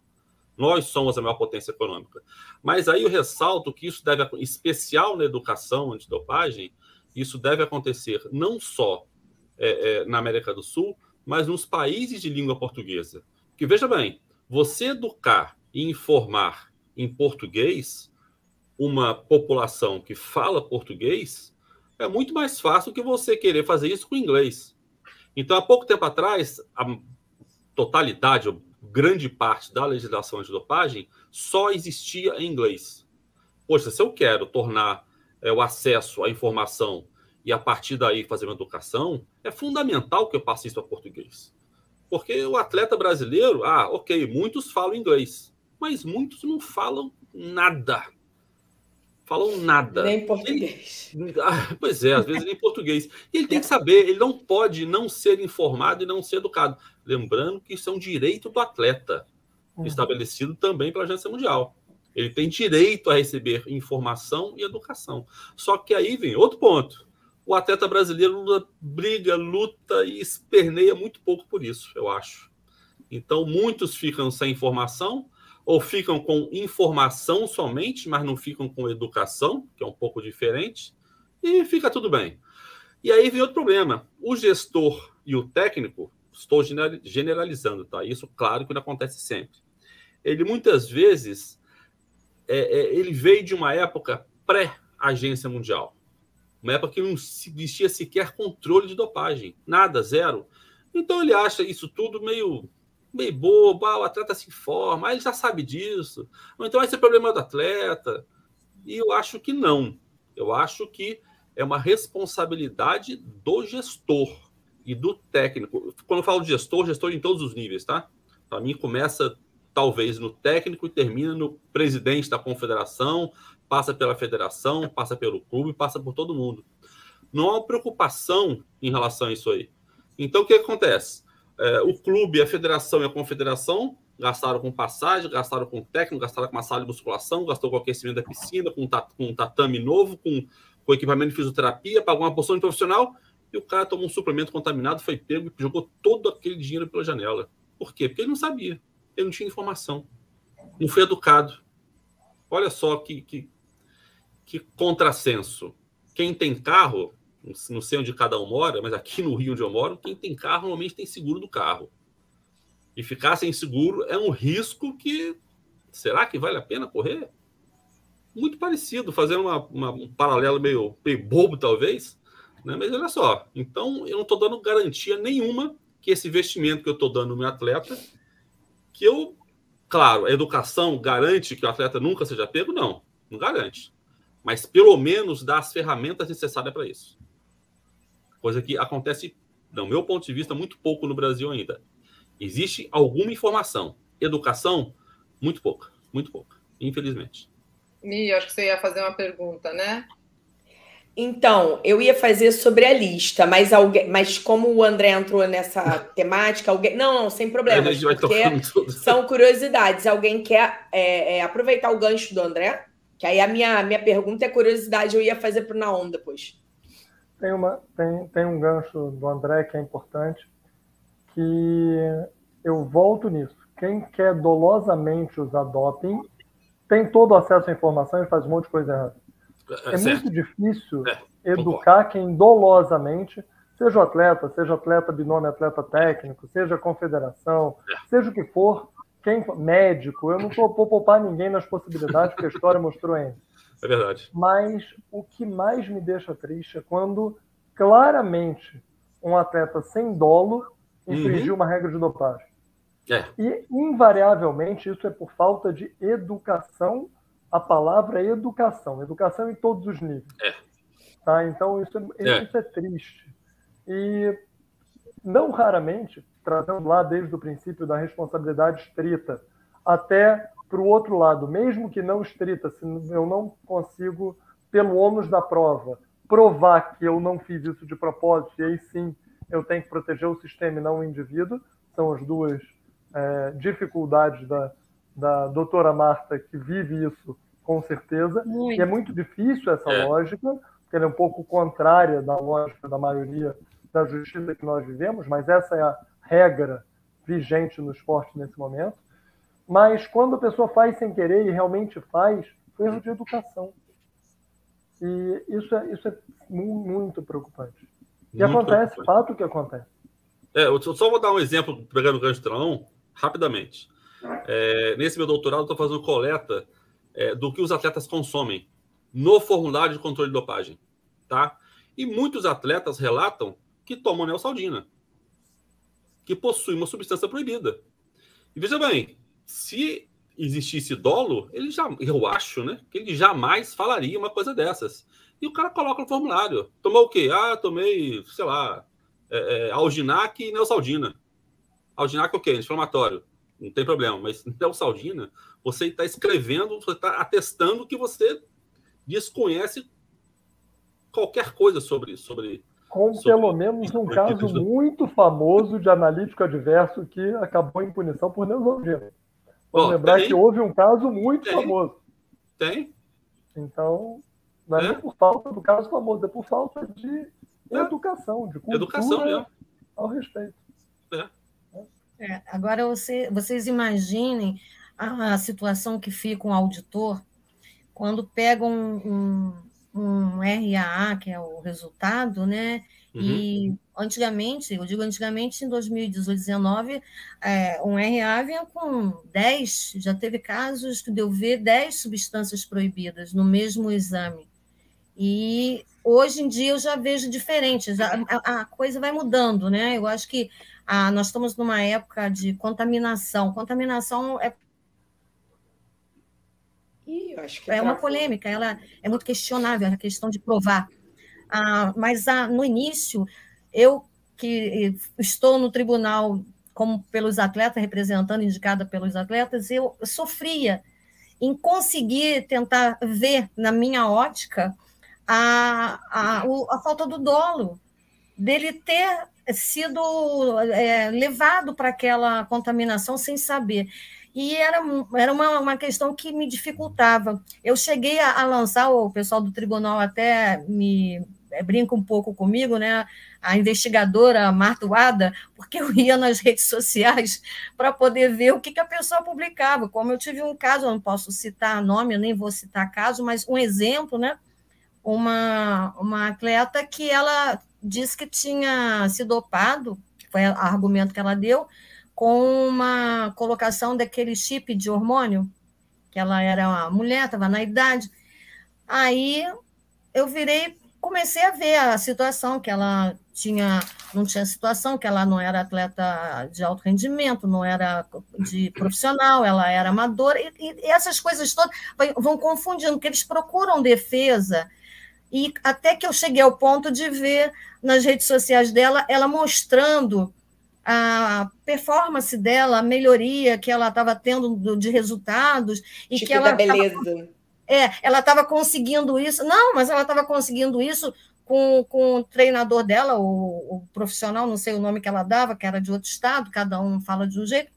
Nós somos a maior potência econômica. Mas aí eu ressalto que isso deve, especial na educação antidopagem, isso deve acontecer não só é, é, na América do Sul, mas nos países de língua portuguesa. Que veja bem, você educar e informar em português uma população que fala português, é muito mais fácil que você querer fazer isso com inglês. Então, há pouco tempo atrás, a totalidade, ou grande parte da legislação antidopagem só existia em inglês. Poxa, se eu quero tornar é, o acesso à informação e a partir daí fazer uma educação, é fundamental que eu passe isso a português. Porque o atleta brasileiro, ah, ok, muitos falam inglês mas muitos não falam nada. Falam nada. Nem português. Ele, ah, pois é, às vezes nem português. E ele tem que saber, ele não pode não ser informado e não ser educado. Lembrando que isso é um direito do atleta, uhum. estabelecido também pela Agência Mundial. Ele tem direito a receber informação e educação. Só que aí vem outro ponto. O atleta brasileiro briga, luta e esperneia muito pouco por isso, eu acho. Então, muitos ficam sem informação, ou ficam com informação somente, mas não ficam com educação, que é um pouco diferente, e fica tudo bem. E aí vem outro problema. O gestor e o técnico, estou generalizando, tá? Isso, claro, que não acontece sempre. Ele muitas vezes é, é, ele veio de uma época pré-agência mundial, uma época que não existia sequer controle de dopagem, nada, zero. Então ele acha isso tudo meio meio bobo, ah, o atleta se informa, ah, ele já sabe disso. Ou então esse é problema do atleta. E eu acho que não. Eu acho que é uma responsabilidade do gestor e do técnico. Quando eu falo de gestor, gestor em todos os níveis, tá? Para mim começa talvez no técnico e termina no presidente da confederação, passa pela federação, passa pelo clube, passa por todo mundo. Não há preocupação em relação a isso aí. Então o que acontece? É, o clube, a federação e a confederação gastaram com passagem, gastaram com técnico, gastaram com uma sala de musculação, gastou com aquecimento da piscina, com um tatame novo, com, com equipamento de fisioterapia, pagou uma porção de profissional e o cara tomou um suplemento contaminado, foi pego e jogou todo aquele dinheiro pela janela. Por quê? Porque ele não sabia, ele não tinha informação, não foi educado. Olha só que, que, que contrassenso. Quem tem carro, não sei onde cada um mora, mas aqui no Rio onde eu moro, quem tem carro normalmente tem seguro do carro e ficar sem seguro é um risco que será que vale a pena correr? Muito parecido, fazendo uma, uma, um paralelo meio, meio bobo, talvez, né? mas olha só. Então, eu não estou dando garantia nenhuma que esse investimento que eu estou dando no meu atleta, que eu, claro, a educação garante que o atleta nunca seja pego? Não, não garante. Mas pelo menos dá as ferramentas necessárias para isso. Coisa que acontece, do meu ponto de vista, muito pouco no Brasil ainda. Existe alguma informação. Educação, muito pouca, muito pouca, infelizmente. Mi, acho que você ia fazer uma pergunta, né? Então, eu ia fazer sobre a lista, mas alguém, mas como o André entrou nessa temática, alguém. Não, não, sem problema. Porque são curiosidades. Alguém quer é, é, aproveitar o gancho do André? Que aí a minha, minha pergunta é curiosidade, eu ia fazer para o Naon depois. Tem, uma, tem, tem um gancho do André que é importante, que eu volto nisso. Quem quer dolosamente usar doping tem todo acesso à informação e faz um monte de coisa errada. É, é muito difícil é, educar quem dolosamente, seja o atleta, seja atleta binômio, atleta técnico, seja confederação, é. seja o que for, quem médico, eu não vou poupar ninguém nas possibilidades, porque a história mostrou ainda. É verdade. Mas o que mais me deixa triste é quando claramente um atleta sem dolo infringir uhum. uma regra de dopagem. É. E, invariavelmente, isso é por falta de educação. A palavra é educação. Educação em todos os níveis. É. Tá? Então, isso é, é. isso é triste. E, não raramente, trazendo lá desde o princípio da responsabilidade estrita até para o outro lado, mesmo que não estrita, se eu não consigo, pelo ônus da prova, provar que eu não fiz isso de propósito, e aí sim eu tenho que proteger o sistema e não o indivíduo. São as duas é, dificuldades da, da doutora Marta, que vive isso com certeza. Muito. E é muito difícil essa é. lógica, porque ela é um pouco contrária da lógica da maioria da justiça que nós vivemos, mas essa é a regra vigente no esporte nesse momento. Mas quando a pessoa faz sem querer e realmente faz, foi erro de educação. E isso é, isso é muito preocupante. E acontece, fato que acontece. É, eu só vou dar um exemplo, pegando o gancho do rapidamente. É, nesse meu doutorado, estou fazendo coleta é, do que os atletas consomem no formulário de controle de dopagem. Tá? E muitos atletas relatam que tomam neosaldina, que possui uma substância proibida. E veja bem, se existisse dolo, ele já, eu acho, né, que ele jamais falaria uma coisa dessas. E o cara coloca no formulário. Tomou o quê? Ah, tomei, sei lá, é, é, Alginac e Neosaldina. Alginac é o quê? Inflamatório. Não tem problema. Mas Neosaldina, você está escrevendo, você está atestando que você desconhece qualquer coisa sobre sobre com sobre, pelo menos um caso muito famoso de analítico adverso que acabou em punição por Neosaldina. Vamos lembrar tem, que houve um caso muito tem, famoso. Tem. Então, não é, é, nem por falta do caso famoso, é por falta de é. educação, de cultura educação mesmo. ao respeito. É. É, agora, você, vocês imaginem a, a, situação que fica um auditor quando pega um, um, um RAA, que é o resultado, né? Uhum. E antigamente, eu digo antigamente, em 2018, 2019, é, um RA vinha com 10, já teve casos que deu ver 10 substâncias proibidas no mesmo exame. E hoje em dia eu já vejo diferente, já, a, a, coisa vai mudando, né? Eu acho que a, nós estamos numa época de contaminação. Contaminação é. Ih, é uma polêmica, ela é muito questionável, a questão de provar. Ah, mas ah, no início, eu que estou no tribunal como pelos atletas, representando, indicada pelos atletas, eu sofria em conseguir tentar ver na minha ótica a, a, a falta do dolo. dele ter sido é, levado para aquela contaminação sem saber. E era, era uma, uma questão que me dificultava. Eu cheguei a, a lançar, o pessoal do tribunal até me brinca um pouco comigo, né? A investigadora Marta Wada, porque eu ia nas redes sociais para poder ver o que, que a pessoa publicava. Como eu tive um caso, eu não posso citar nome, eu nem vou citar caso, mas um exemplo, né? Uma, uma atleta que ela disse que tinha se dopado, foi o argumento que ela deu, com uma colocação daquele chip de hormônio, que ela era uma mulher, estava na idade. Aí eu virei, comecei a ver a situação que ela tinha, não tinha situação, que ela não era atleta de alto rendimento, não era de profissional, ela era amadora, e, e essas coisas todas vão confundindo, porque eles procuram defesa e até que eu cheguei ao ponto de ver nas redes sociais dela ela mostrando a performance dela, a melhoria que ela estava tendo de resultados e tipo que ela beleza. Tava, é, ela estava conseguindo isso. Não, mas ela estava conseguindo isso com, com o treinador dela, o, o, profissional, não sei o nome que ela dava, que era de outro estado, cada um fala de um jeito,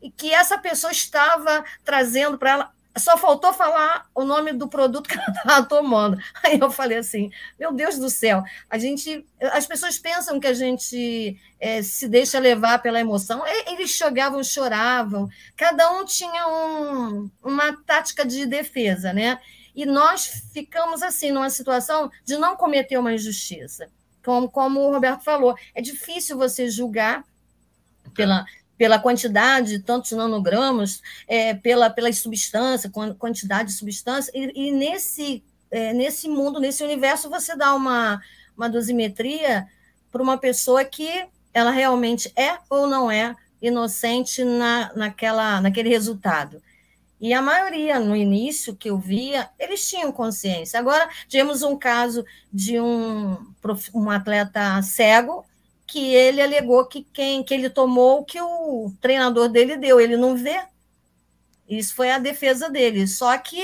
e que essa pessoa estava trazendo para ela só faltou falar o nome do produto que ela estava tomando. Aí eu falei assim: meu Deus do céu, a gente, as pessoas pensam que a gente é, se deixa levar pela emoção. Eles chegavam, choravam, cada um tinha um, uma tática de defesa, né? E nós ficamos assim, numa situação de não cometer uma injustiça. Como, como o Roberto falou, é difícil você julgar pela pela quantidade de tantos nanogramas, é, pela, pela substância, quantidade de substância, e, e nesse, é, nesse mundo, nesse universo, você dá uma, uma dosimetria para uma pessoa que ela realmente é ou não é inocente na, naquela, naquele resultado. E a maioria, no início que eu via, eles tinham consciência. Agora, tivemos um caso de um, um atleta cego que ele alegou que quem que ele tomou que o treinador dele deu, ele não vê. Isso foi a defesa dele. Só que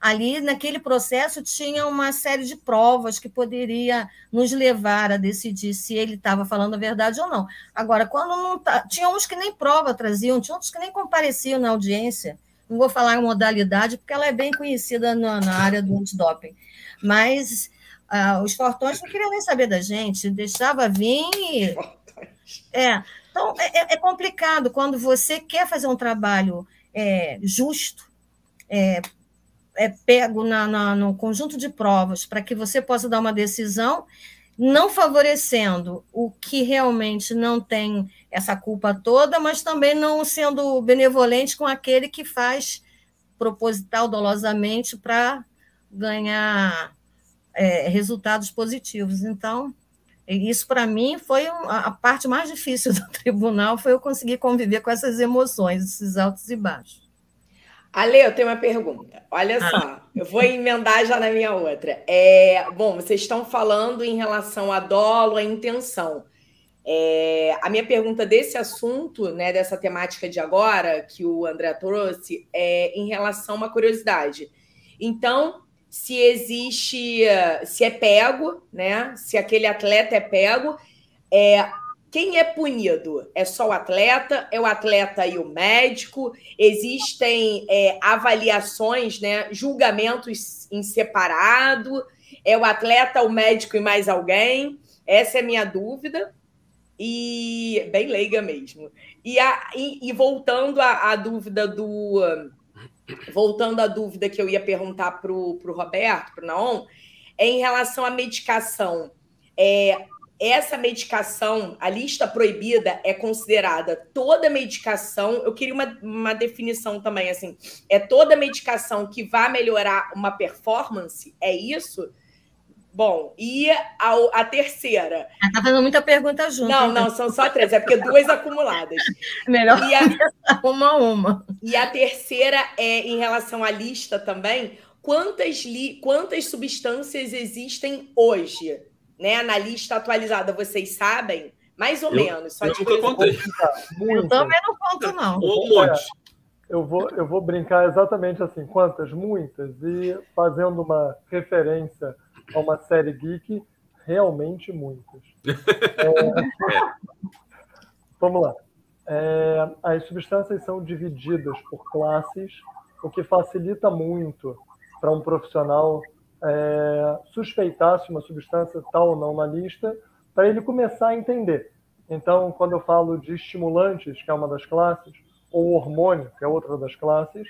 ali naquele processo tinha uma série de provas que poderia nos levar a decidir se ele estava falando a verdade ou não. Agora, quando não tá, tinha uns que nem prova traziam, tinha outros que nem compareciam na audiência. Não vou falar em modalidade porque ela é bem conhecida na, na área do antidoping. Mas ah, os fortões não queriam nem saber da gente, deixava vir. E... É. Então, é, é, é, complicado quando você quer fazer um trabalho é, justo, é, é pego na, na, no conjunto de provas para que você possa dar uma decisão, não favorecendo o que realmente não tem essa culpa toda, mas também não sendo benevolente com aquele que faz proposital, dolosamente, para ganhar é, resultados positivos. Então, isso para mim foi a parte mais difícil do tribunal, foi eu conseguir conviver com essas emoções, esses altos e baixos. Ale, eu tenho uma pergunta. Olha ah. só, eu vou emendar já na minha outra. É, bom, vocês estão falando em relação a dolo, a intenção. É, a minha pergunta desse assunto, né, dessa temática de agora, que o André trouxe, é em relação a uma curiosidade. Então, se existe, se é pego, né? Se aquele atleta é pego, é quem é punido? É só o atleta? É o atleta e o médico? Existem é, avaliações, né? Julgamentos em separado? É o atleta, o médico e mais alguém? Essa é a minha dúvida. E bem leiga mesmo. E, a, e, e voltando à, à dúvida do voltando à dúvida que eu ia perguntar para o Roberto, para o Naon, é em relação à medicação. É, essa medicação, a lista proibida, é considerada toda medicação. Eu queria uma, uma definição também, assim, é toda medicação que vai melhorar uma performance? É isso? Bom, e a, a terceira? Está fazendo muita pergunta junto. Não, não, são só três, é porque duas acumuladas. Melhor e a, uma a uma. E a terceira é em relação à lista também. Quantas, li, quantas substâncias existem hoje? Né, na lista atualizada, vocês sabem? Mais ou eu, menos. Só eu de nunca contei. Eu também não conto, não. Um monte. Eu vou, eu vou brincar exatamente assim. Quantas? Muitas. E fazendo uma referência a uma série geek, realmente muitas. É, vamos lá. É, as substâncias são divididas por classes, o que facilita muito para um profissional é, suspeitar se uma substância está ou não na lista, para ele começar a entender. Então, quando eu falo de estimulantes, que é uma das classes, ou hormônio, que é outra das classes,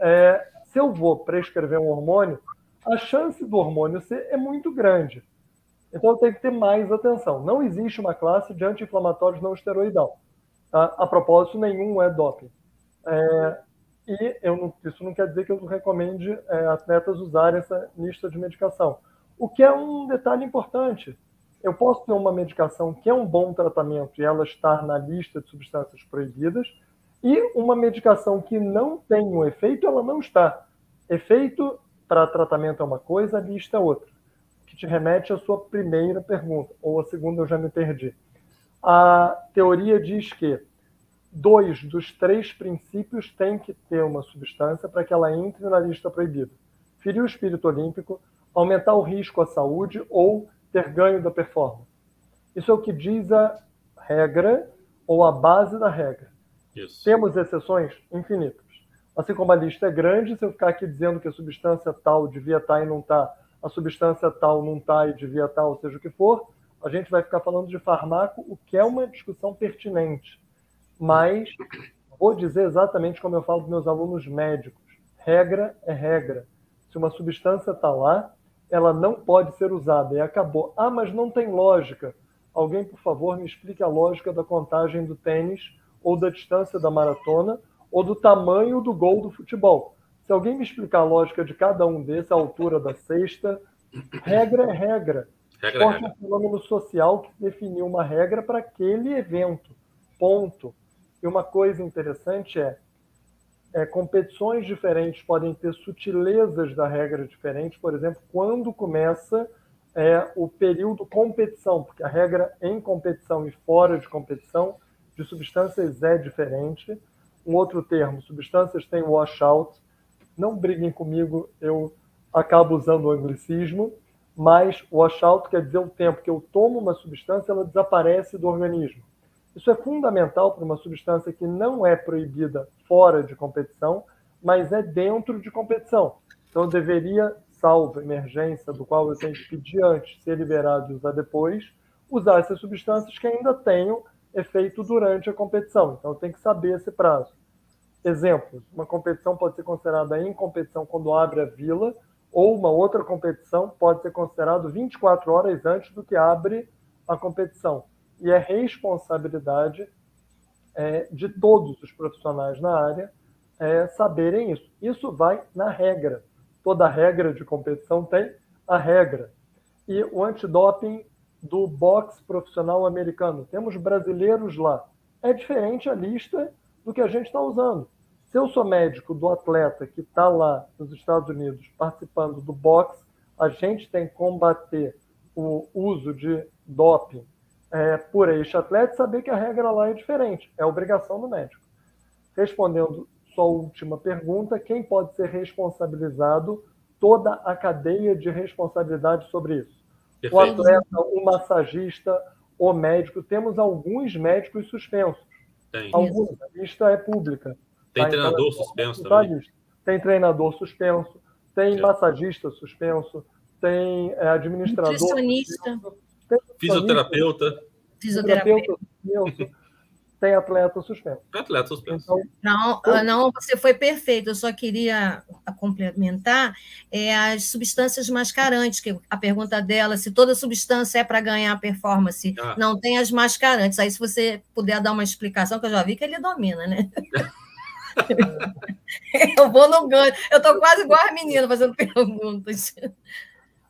é, se eu vou prescrever um hormônio, a chance do hormônio ser é muito grande. Então eu tenho que ter mais atenção. Não existe uma classe de anti-inflamatórios não esteroidal. Tá? A propósito, nenhum é doping. É, e não, isso não quer dizer que eu recomende é, atletas usarem essa lista de medicação. O que é um detalhe importante. Eu posso ter uma medicação que é um bom tratamento e ela estar na lista de substâncias proibidas, e uma medicação que não tem um efeito, ela não está. Efeito para tratamento é uma coisa, a lista é outra. Que te remete à sua primeira pergunta, ou a segunda eu já me perdi. A teoria diz que dois dos três princípios têm que ter uma substância para que ela entre na lista proibida. Ferir o espírito olímpico, aumentar o risco à saúde ou ter ganho da performance. Isso é o que diz a regra ou a base da regra. Isso. Temos exceções infinitas. Assim como a lista é grande, se eu ficar aqui dizendo que a substância tal devia estar e não está, a substância tal não está e devia estar, ou seja o que for, a gente vai ficar falando de farmaco, o que é uma discussão pertinente. Mas vou dizer exatamente como eu falo para meus alunos médicos: regra é regra. Se uma substância está lá, ela não pode ser usada e acabou. Ah, mas não tem lógica. Alguém, por favor, me explique a lógica da contagem do tênis ou da distância da maratona, ou do tamanho do gol do futebol. Se alguém me explicar a lógica de cada um desses, a altura da cesta, regra é regra. regra Esporte é um fenômeno social que definiu uma regra para aquele evento. Ponto. E uma coisa interessante é, é, competições diferentes podem ter sutilezas da regra diferentes. Por exemplo, quando começa é, o período competição, porque a regra em competição e fora de competição de substâncias é diferente. Um outro termo, substâncias têm washout. Não briguem comigo, eu acabo usando o anglicismo, mas washout quer dizer o tempo que eu tomo uma substância, ela desaparece do organismo. Isso é fundamental para uma substância que não é proibida fora de competição, mas é dentro de competição. Então, deveria, salvo emergência, do qual eu tenho que pedir antes, ser liberado e usar depois, usar essas substâncias que ainda tenham é feito durante a competição. Então tem que saber esse prazo. Exemplos: uma competição pode ser considerada em competição quando abre a vila, ou uma outra competição pode ser considerada 24 horas antes do que abre a competição. E é responsabilidade é, de todos os profissionais na área é, saberem isso. Isso vai na regra. Toda regra de competição tem a regra. E o antidoping do boxe profissional americano. Temos brasileiros lá. É diferente a lista do que a gente está usando. Se eu sou médico do atleta que está lá nos Estados Unidos participando do boxe, a gente tem que combater o uso de doping é, por este atleta e saber que a regra lá é diferente. É obrigação do médico. Respondendo sua última pergunta, quem pode ser responsabilizado? Toda a cadeia de responsabilidade sobre isso. Perfeito. O atleta, o massagista, o médico. Temos alguns médicos suspensos. Tem. Alguns, a lista é pública. Tem tá? treinador então, suspenso também. Tem treinador suspenso, tem massagista suspenso, tem é, administrador. Nutricionista. Suspenso, fisioterapeuta. Fisioterapeuta. Fisioterapeuta tem atleta suspenso. Atleta suspenso. Então, não, ah, não, você foi perfeito. Eu só queria complementar é, as substâncias mascarantes, que a pergunta dela, se toda substância é para ganhar performance, ah. não tem as mascarantes. Aí, se você puder dar uma explicação, que eu já vi que ele domina, né? eu vou no ganho. Eu estou quase igual a menina fazendo perguntas.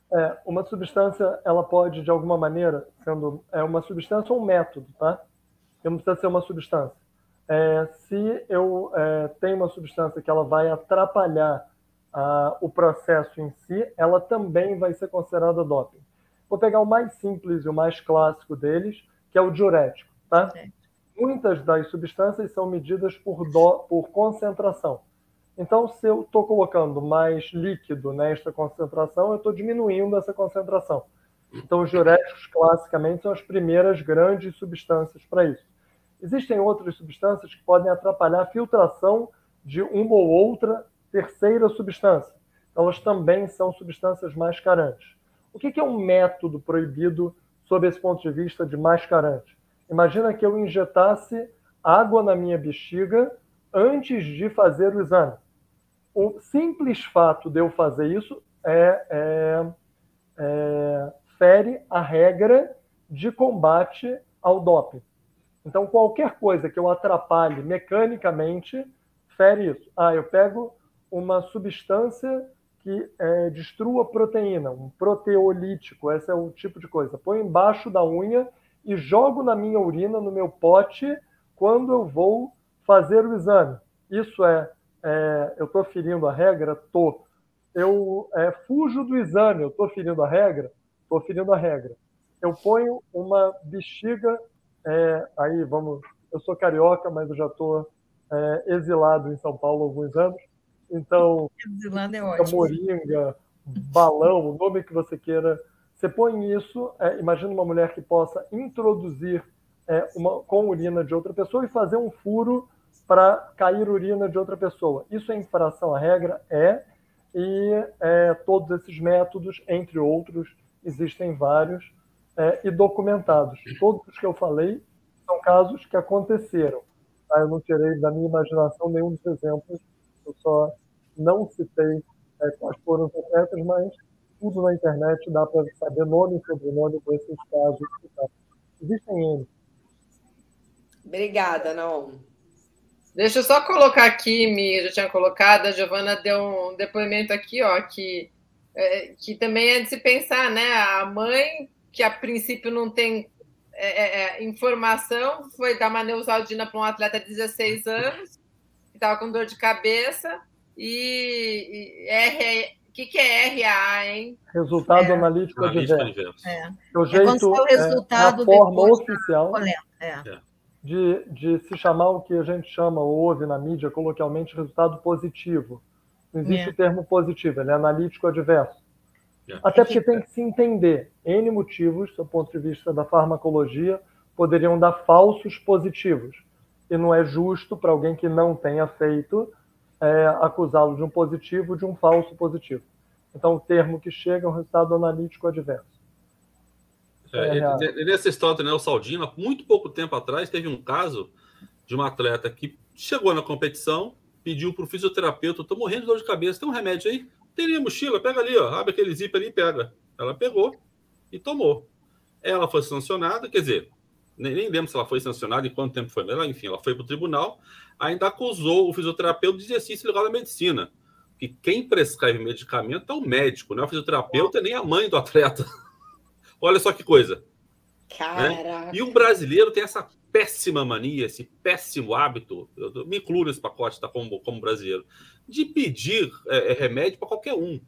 É, uma substância, ela pode, de alguma maneira, sendo é uma substância ou um método, tá? Não precisa ser uma substância. É, se eu é, tenho uma substância que ela vai atrapalhar a, o processo em si, ela também vai ser considerada doping. Vou pegar o mais simples e o mais clássico deles, que é o diurético. Tá? Muitas das substâncias são medidas por, do, por concentração. Então, se eu estou colocando mais líquido nesta concentração, eu estou diminuindo essa concentração. Então, os diuréticos, classicamente, são as primeiras grandes substâncias para isso. Existem outras substâncias que podem atrapalhar a filtração de uma ou outra terceira substância. Elas também são substâncias mascarantes. O que é um método proibido sob esse ponto de vista de mascarante? Imagina que eu injetasse água na minha bexiga antes de fazer o exame. O simples fato de eu fazer isso é, é, é, fere a regra de combate ao doping. Então, qualquer coisa que eu atrapalhe mecanicamente, fere isso. Ah, eu pego uma substância que é, destrua proteína, um proteolítico, esse é o tipo de coisa. Põe embaixo da unha e jogo na minha urina, no meu pote, quando eu vou fazer o exame. Isso é, é eu estou ferindo a regra? Estou. Eu é, fujo do exame, eu estou ferindo a regra? Estou ferindo a regra. Eu ponho uma bexiga, é, aí vamos, eu sou carioca, mas eu já estou é, exilado em São Paulo há alguns anos, então, exilado é ótimo. moringa, balão, o nome que você queira, você põe isso, é, imagina uma mulher que possa introduzir é, uma, com urina de outra pessoa e fazer um furo para cair urina de outra pessoa. Isso é infração à regra? É. E é, todos esses métodos, entre outros, existem vários é, e documentados. Todos os que eu falei são casos que aconteceram. Tá? Eu não tirei da minha imaginação nenhum dos exemplos, eu só não citei é, quais foram os efeitos, mas tudo na internet dá para saber nome e sobrenome desses casos. Existem N. Obrigada, Naomi. Deixa eu só colocar aqui, Mi, já tinha colocado, a Giovana deu um depoimento aqui, ó, que, é, que também é de se pensar, né? A mãe, que a princípio não tem é, é, é informação, foi dar uma neusaldina para um atleta de 16 anos, que estava com dor de cabeça, e, e R, o que, que é RAA, hein? Resultado é. analítico adverso. É. O jeito, é, o resultado é, a forma oficial é. de, de se chamar o que a gente chama, ou ouve na mídia, coloquialmente, resultado positivo. Não existe é. o termo positivo, ele é analítico adverso. É. Até porque tem que se entender. N motivos, do ponto de vista da farmacologia, poderiam dar falsos positivos. E não é justo para alguém que não tenha feito é, acusá-lo de um positivo de um falso positivo. Então, o termo que chega é um resultado analítico adverso. É, é nessa história né, o Saldino, há muito pouco tempo atrás, teve um caso de uma atleta que chegou na competição, pediu para o fisioterapeuta: estou morrendo de dor de cabeça, tem um remédio aí? Tem ali a mochila, pega ali, ó, abre aquele zip ali e pega. Ela pegou e tomou. Ela foi sancionada, quer dizer, nem, nem lembro se ela foi sancionada e quanto tempo foi, mas enfim, ela foi para o tribunal, ainda acusou o fisioterapeuta de exercício ilegal da medicina. Que quem prescreve medicamento é o médico, não é o fisioterapeuta nem a mãe do atleta. Olha só que coisa. Né? E o brasileiro tem essa péssima mania, esse péssimo hábito, eu me incluo nesse pacote, tá, como, como brasileiro, de pedir é, é remédio para qualquer um.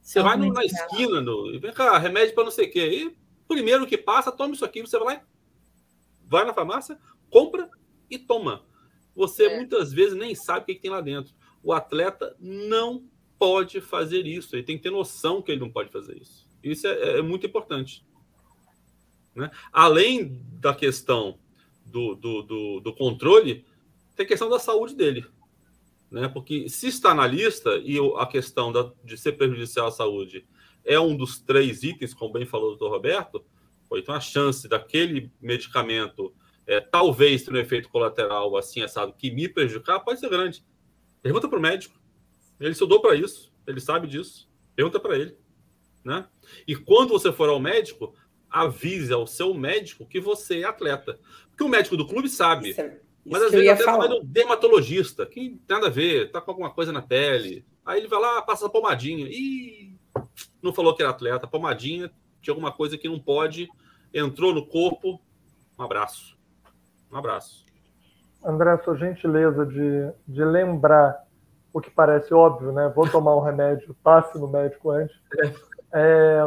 Você vai na esquina, no, vem cá, remédio para não sei o quê. E primeiro que passa, toma isso aqui. Você vai lá, vai na farmácia, compra e toma. Você é. muitas vezes nem sabe o que, que tem lá dentro. O atleta não pode fazer isso. Ele tem que ter noção que ele não pode fazer isso. Isso é, é muito importante. Né? Além da questão do, do, do, do, controle, tem questão da saúde dele. Né? Porque se está na lista e a questão da, de ser prejudicial à saúde é um dos três itens, como bem falou o doutor Roberto, então a chance daquele medicamento é, talvez ter um efeito colateral assim, assado, que me prejudicar, pode ser grande. Pergunta para o médico. Ele estudou para isso, ele sabe disso. Pergunta para ele. Né? E quando você for ao médico, avise ao seu médico que você é atleta. Porque o médico do clube sabe. Isso, isso mas às vezes até vai no dermatologista, que tem nada a ver, tá com alguma coisa na pele. Aí ele vai lá, passa a pomadinha. e não falou que era atleta, pomadinha, tinha alguma coisa que não pode, entrou no corpo. Um abraço. Um abraço. André, sua gentileza de, de lembrar o que parece óbvio, né? Vou tomar um remédio, passe no médico antes. É,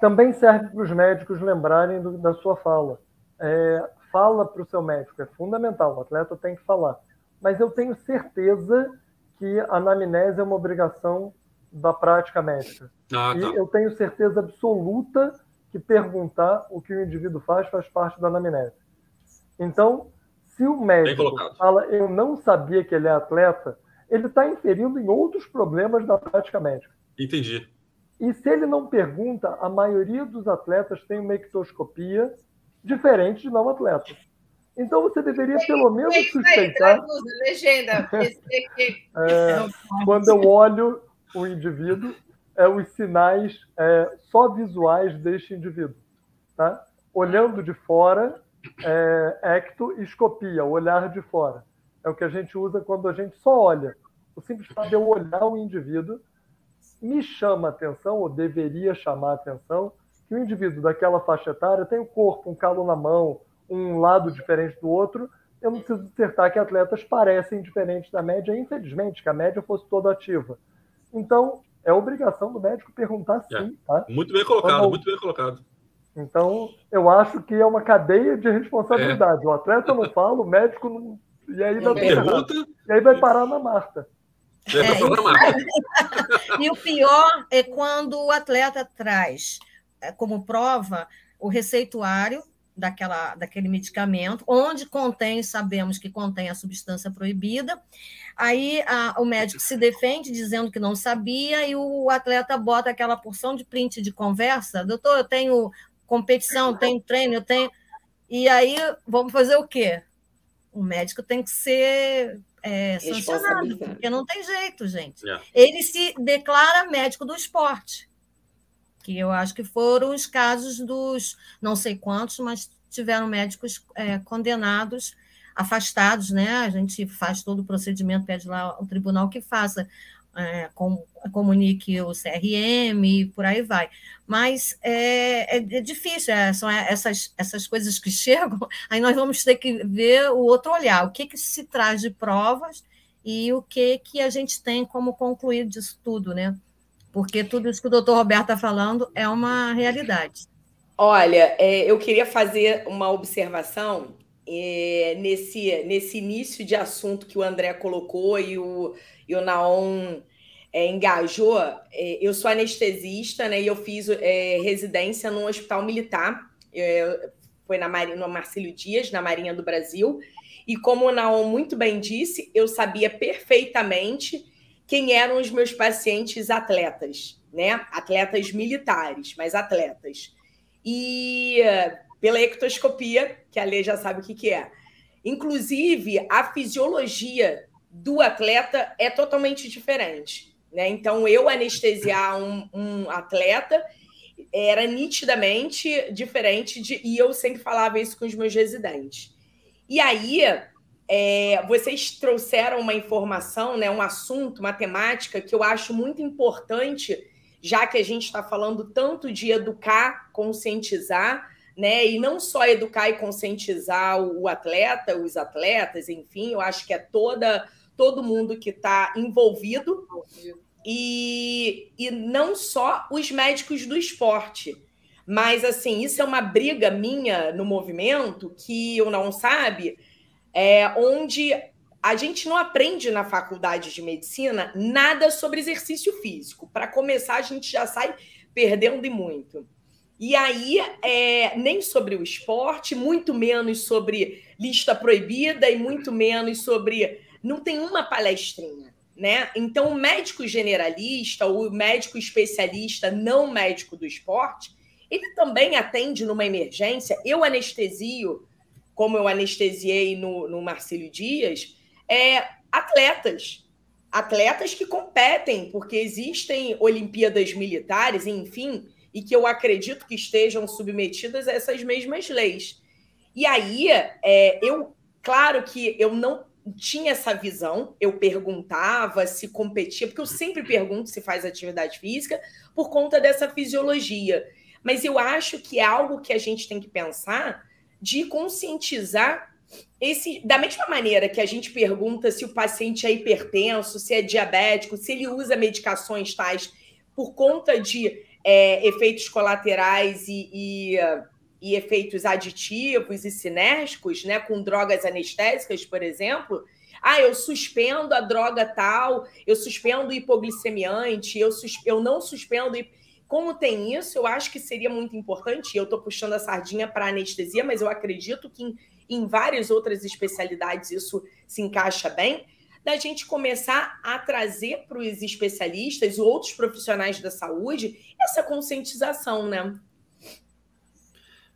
também serve para os médicos lembrarem do, da sua fala. É, fala para o seu médico, é fundamental, o atleta tem que falar. Mas eu tenho certeza que a anamnese é uma obrigação da prática médica. Ah, tá. E eu tenho certeza absoluta que perguntar o que o indivíduo faz faz parte da anamnese. Então, se o médico fala eu não sabia que ele é atleta, ele está inferindo em outros problemas da prática médica. Entendi. E se ele não pergunta, a maioria dos atletas tem uma ectoscopia diferente de não atletas. Então você deveria pelo menos suspeitar. legenda. é, quando eu olho o indivíduo, é, os sinais é, só visuais deste indivíduo. Tá? Olhando de fora, é, ectoescopia, olhar de fora. É o que a gente usa quando a gente só olha. O simples fato de eu olhar o indivíduo me chama a atenção, ou deveria chamar a atenção, que o indivíduo daquela faixa etária tem o um corpo, um calo na mão, um lado diferente do outro. Eu não preciso dissertar que atletas parecem diferentes da média, infelizmente, que a média fosse toda ativa. Então, é obrigação do médico perguntar é. sim. Tá? Muito bem colocado, Quando... muito bem colocado. Então, eu acho que é uma cadeia de responsabilidade. É. O atleta não fala, o médico não. E aí, vai Pergunta... e aí vai parar na Marta. É, e o pior é quando o atleta traz é, como prova o receituário daquela, daquele medicamento, onde contém, sabemos que contém a substância proibida. Aí a, o médico se defende dizendo que não sabia, e o atleta bota aquela porção de print de conversa: doutor, eu tenho competição, tenho treino, eu tenho. E aí vamos fazer o quê? O médico tem que ser é, sancionado, porque não tem jeito, gente. É. Ele se declara médico do esporte, que eu acho que foram os casos dos não sei quantos, mas tiveram médicos é, condenados, afastados, né? A gente faz todo o procedimento, pede lá o tribunal que faça. É, com, comunique o CRM e por aí vai. Mas é, é, é difícil, é, são essas, essas coisas que chegam, aí nós vamos ter que ver o outro olhar, o que, que se traz de provas e o que, que a gente tem como concluir disso tudo, né? Porque tudo isso que o doutor Roberto está falando é uma realidade. Olha, é, eu queria fazer uma observação é, nesse, nesse início de assunto que o André colocou e o, e o Naon é, engajou, é, eu sou anestesista, né? E eu fiz é, residência no hospital militar. É, foi na Marinha, no Marcílio Dias, na Marinha do Brasil. E como o Naon muito bem disse, eu sabia perfeitamente quem eram os meus pacientes atletas, né? Atletas militares, mas atletas. E pela ectoscopia, que a Lê já sabe o que, que é. Inclusive, a fisiologia do atleta é totalmente diferente. Né? Então, eu anestesiar um, um atleta era nitidamente diferente de. E eu sempre falava isso com os meus residentes. E aí, é, vocês trouxeram uma informação, né, um assunto, uma temática que eu acho muito importante, já que a gente está falando tanto de educar, conscientizar, né? E não só educar e conscientizar o atleta, os atletas, enfim, eu acho que é toda todo mundo que está envolvido e, e não só os médicos do esporte. Mas, assim, isso é uma briga minha no movimento que eu não sabe, é, onde a gente não aprende na faculdade de medicina nada sobre exercício físico. Para começar, a gente já sai perdendo e muito. E aí, é, nem sobre o esporte, muito menos sobre lista proibida e muito menos sobre não tem uma palestrinha, né? Então, o médico generalista, o médico especialista, não médico do esporte, ele também atende numa emergência. Eu anestesio, como eu anestesiei no, no Marcílio Dias, é, atletas. Atletas que competem, porque existem Olimpíadas militares, enfim, e que eu acredito que estejam submetidas a essas mesmas leis. E aí, é, eu, claro que eu não tinha essa visão, eu perguntava se competia, porque eu sempre pergunto se faz atividade física por conta dessa fisiologia. Mas eu acho que é algo que a gente tem que pensar de conscientizar esse da mesma maneira que a gente pergunta se o paciente é hipertenso, se é diabético, se ele usa medicações tais por conta de é, efeitos colaterais e, e e efeitos aditivos e sinérgicos, né, com drogas anestésicas, por exemplo, ah, eu suspendo a droga tal, eu suspendo o hipoglicemiante, eu, sus eu não suspendo. como tem isso, eu acho que seria muito importante, eu estou puxando a sardinha para anestesia, mas eu acredito que em, em várias outras especialidades isso se encaixa bem, da gente começar a trazer para os especialistas outros profissionais da saúde essa conscientização, né?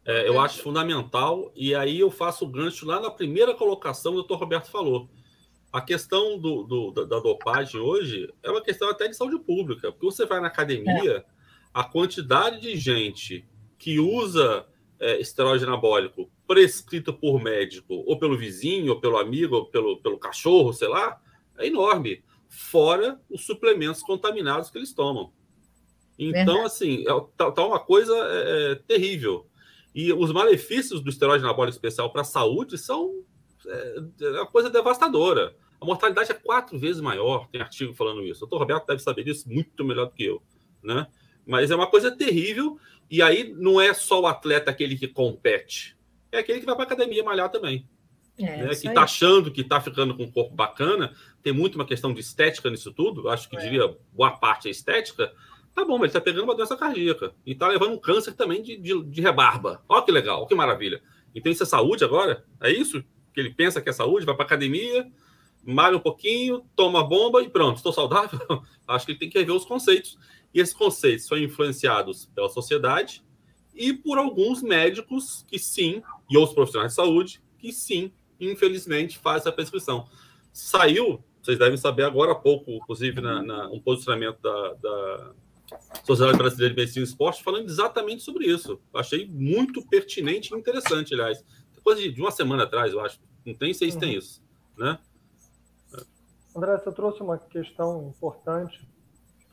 É, eu acho fundamental, e aí eu faço o gancho lá na primeira colocação que o doutor Roberto falou. A questão do, do, da, dopagem hoje é uma questão até de saúde pública, porque você vai na academia, é a quantidade de gente que usa é, esteroide anabólico prescrito por médico, ou pelo vizinho, ou pelo amigo, ou pelo, pelo cachorro, sei lá, é enorme. Fora os suplementos contaminados que eles tomam. Então, Verdade. assim, é, tá, tá, uma coisa é, é, terrível. E os malefícios do esteroide anabólico especial para a saúde são é, é, uma coisa devastadora. A mortalidade é quatro vezes maior, tem artigo falando isso. O doutor Roberto deve saber disso muito melhor do que eu. Né? Mas é uma coisa terrível. E aí não é só o atleta aquele que compete, é aquele que vai para academia malhar também. É, né? Que está achando que está ficando com um corpo bacana, tem muito uma questão de estética nisso tudo. Acho que é. diria boa parte é estética. Tá bom, mas ele está pegando uma doença cardíaca e está levando um câncer também de, de, de rebarba. Olha que legal, que maravilha. Então isso é saúde agora? É isso que ele pensa que é saúde? Vai para academia, malha um pouquinho, toma bomba e pronto, estou saudável. Acho que ele tem que rever os conceitos. E esses conceitos são influenciados pela sociedade e por alguns médicos que sim, e outros profissionais de saúde, que sim, infelizmente, fazem essa prescrição. Saiu, vocês devem saber agora há pouco, inclusive, na, na um posicionamento da, da Sociedade Brasileira de Medicina e Esporte, falando exatamente sobre isso. Achei muito pertinente e interessante, aliás. Coisa de, de uma semana atrás, eu acho. Não tem sei se tem uhum. isso. Né? André, você trouxe uma questão importante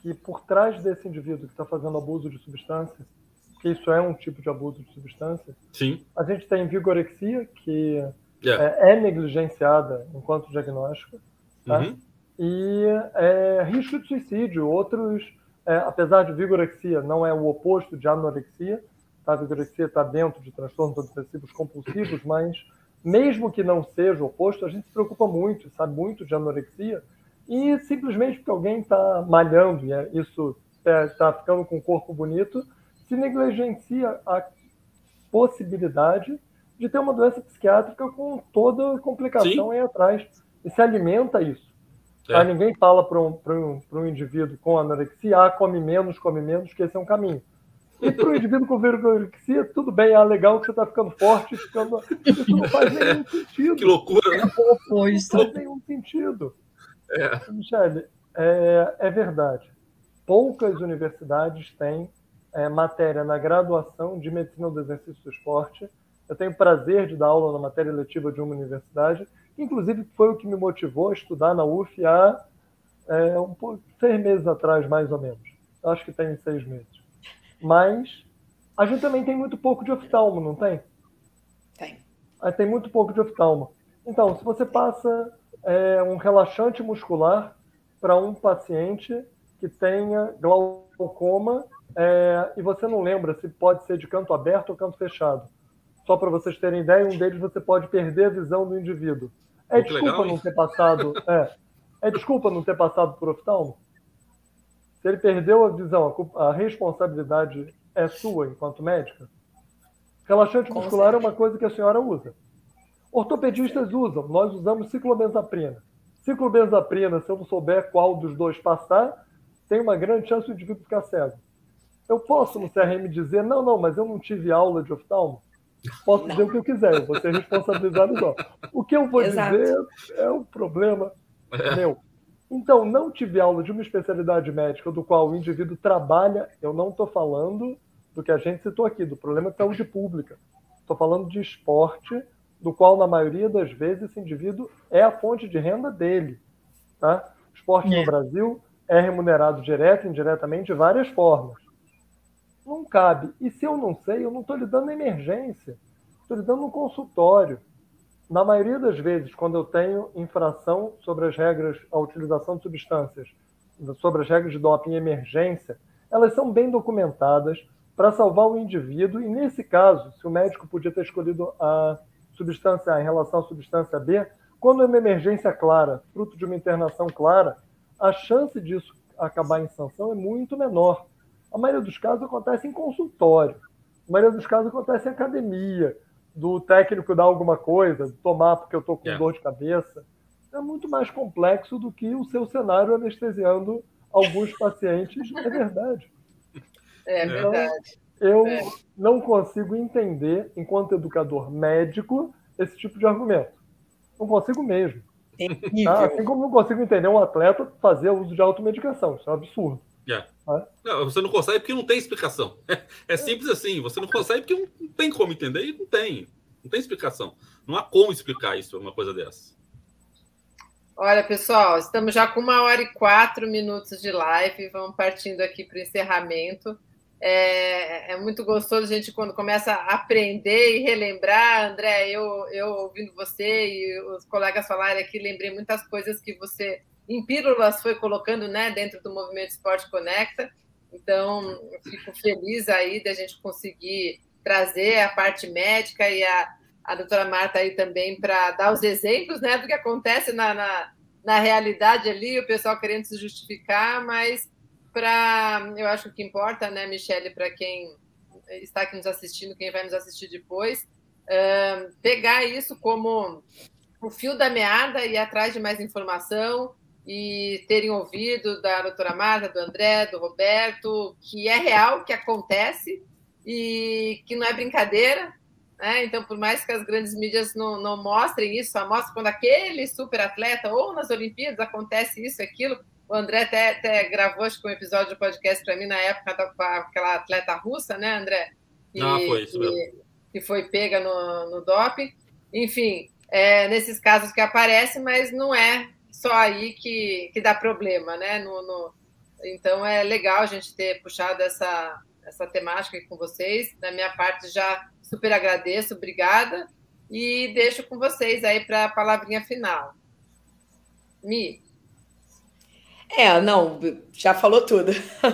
que por trás desse indivíduo que está fazendo abuso de substância, que isso é um tipo de abuso de substância, Sim. a gente tem vigorexia, que yeah. é, é, negligenciada enquanto diagnóstico, tá? uhum. e é, risco de suicídio. Outros, é, apesar de vigorexia, não é o oposto de anorexia, tá? a vigorexia está dentro de transtornos obsessivos compulsivos, mas mesmo que não seja o oposto, a gente se preocupa muito, sabe muito de anorexia, e simplesmente porque alguém está malhando e é, isso está é, ficando com um corpo bonito, se negligencia a possibilidade de ter uma doença psiquiátrica com toda complicação Sim. aí atrás. E se alimenta isso. É. Aí ninguém fala para um, um, um indivíduo com anorexia, ah, come menos, come menos, que esse é um caminho. E para o indivíduo com vigorexia, tudo bem, ah, legal que você está ficando forte, ficando... isso não faz nenhum sentido. Que loucura, né? Não faz nenhum sentido. É. Michele, é, é verdade. Poucas universidades têm é, matéria na graduação de medicina do exercício do esporte. Eu tenho prazer de dar aula na matéria letiva de uma universidade, inclusive foi o que me motivou a estudar na UF há é, um, seis meses atrás, mais ou menos. Acho que tem seis meses. Mas a gente também tem muito pouco de oftalmo, não tem? Tem. Tem muito pouco de oftalmo. Então, se você passa é, um relaxante muscular para um paciente que tenha glaucoma é, e você não lembra se pode ser de canto aberto ou canto fechado. Só para vocês terem ideia, um deles você pode perder a visão do indivíduo. É Muito desculpa legal, não ter passado. É, é desculpa não ter passado por oftalmo? Se ele perdeu a visão, a, responsabilidade é sua enquanto médica? Relaxante muscular é uma coisa que a senhora usa. Ortopedistas usam, nós usamos ciclobenzaprina. Ciclobenzaprina, se eu não souber qual dos dois passar, tem uma grande chance de indivíduo ficar cego. Eu posso no CRM dizer, não, não, mas eu não tive aula de oftalmo? Posso não. dizer o que eu quiser, eu vou ser responsabilizado igual. O que eu vou Exato. dizer é um problema é. meu. Então, não tive aula de uma especialidade médica do qual o indivíduo trabalha, eu não estou falando do que a gente citou aqui, do problema de saúde pública. Estou falando de esporte do qual, na maioria das vezes, esse indivíduo é a fonte de renda dele. Tá? Esporte é. no Brasil é remunerado direto e indiretamente de várias formas. Não cabe. E se eu não sei, eu não estou lhe dando emergência. Estou lhe dando um consultório. Na maioria das vezes, quando eu tenho infração sobre as regras, a utilização de substâncias, sobre as regras de doping em emergência, elas são bem documentadas para salvar o indivíduo. E nesse caso, se o médico podia ter escolhido a substância A em relação à substância B, quando é uma emergência clara, fruto de uma internação clara, a chance disso acabar em sanção é muito menor. A maioria dos casos acontece em consultório. A maioria dos casos acontece em academia, do técnico dar alguma coisa, tomar porque eu estou com yeah. dor de cabeça. É muito mais complexo do que o seu cenário anestesiando alguns pacientes, é verdade. É então, verdade. Eu é. não consigo entender, enquanto educador médico, esse tipo de argumento. Não consigo mesmo. Tá? Assim como não consigo entender um atleta fazer uso de automedicação. Isso é um absurdo. Yeah. Não, você não consegue porque não tem explicação. É, é simples assim. Você não consegue porque não tem como entender e não tem. Não tem explicação. Não há como explicar isso, uma coisa dessa. Olha, pessoal, estamos já com uma hora e quatro minutos de live. Vamos partindo aqui para o encerramento. É, é, muito gostoso a gente quando começa a aprender e relembrar. André, eu, eu ouvindo você e os colegas falarem aqui, lembrei muitas coisas que você em pílulas foi colocando né, dentro do movimento Esporte Conecta. Então, fico feliz aí da gente conseguir trazer a parte médica e a, a doutora Marta aí também para dar os exemplos né, do que acontece na, na, na realidade ali, o pessoal querendo se justificar, mas para eu acho que importa, né, Michele, para quem está aqui nos assistindo, quem vai nos assistir depois, uh, pegar isso como o fio da meada e atrás de mais informação, e terem ouvido da doutora Marta, do André, do Roberto, que é real, que acontece e que não é brincadeira. Né? Então, por mais que as grandes mídias não, não mostrem isso, só mostram quando aquele super atleta ou nas Olimpíadas acontece isso, aquilo. O André até, até gravou acho que um episódio de podcast para mim na época com aquela atleta russa, né, André? E, ah, foi isso mesmo. Que, que foi pega no, no doping. Enfim, é, nesses casos que aparece, mas não é só aí que, que dá problema, né? No, no... Então é legal a gente ter puxado essa, essa temática aqui com vocês. Da minha parte, já super agradeço, obrigada. E deixo com vocês aí para a palavrinha final. Mi. É, não, já falou tudo.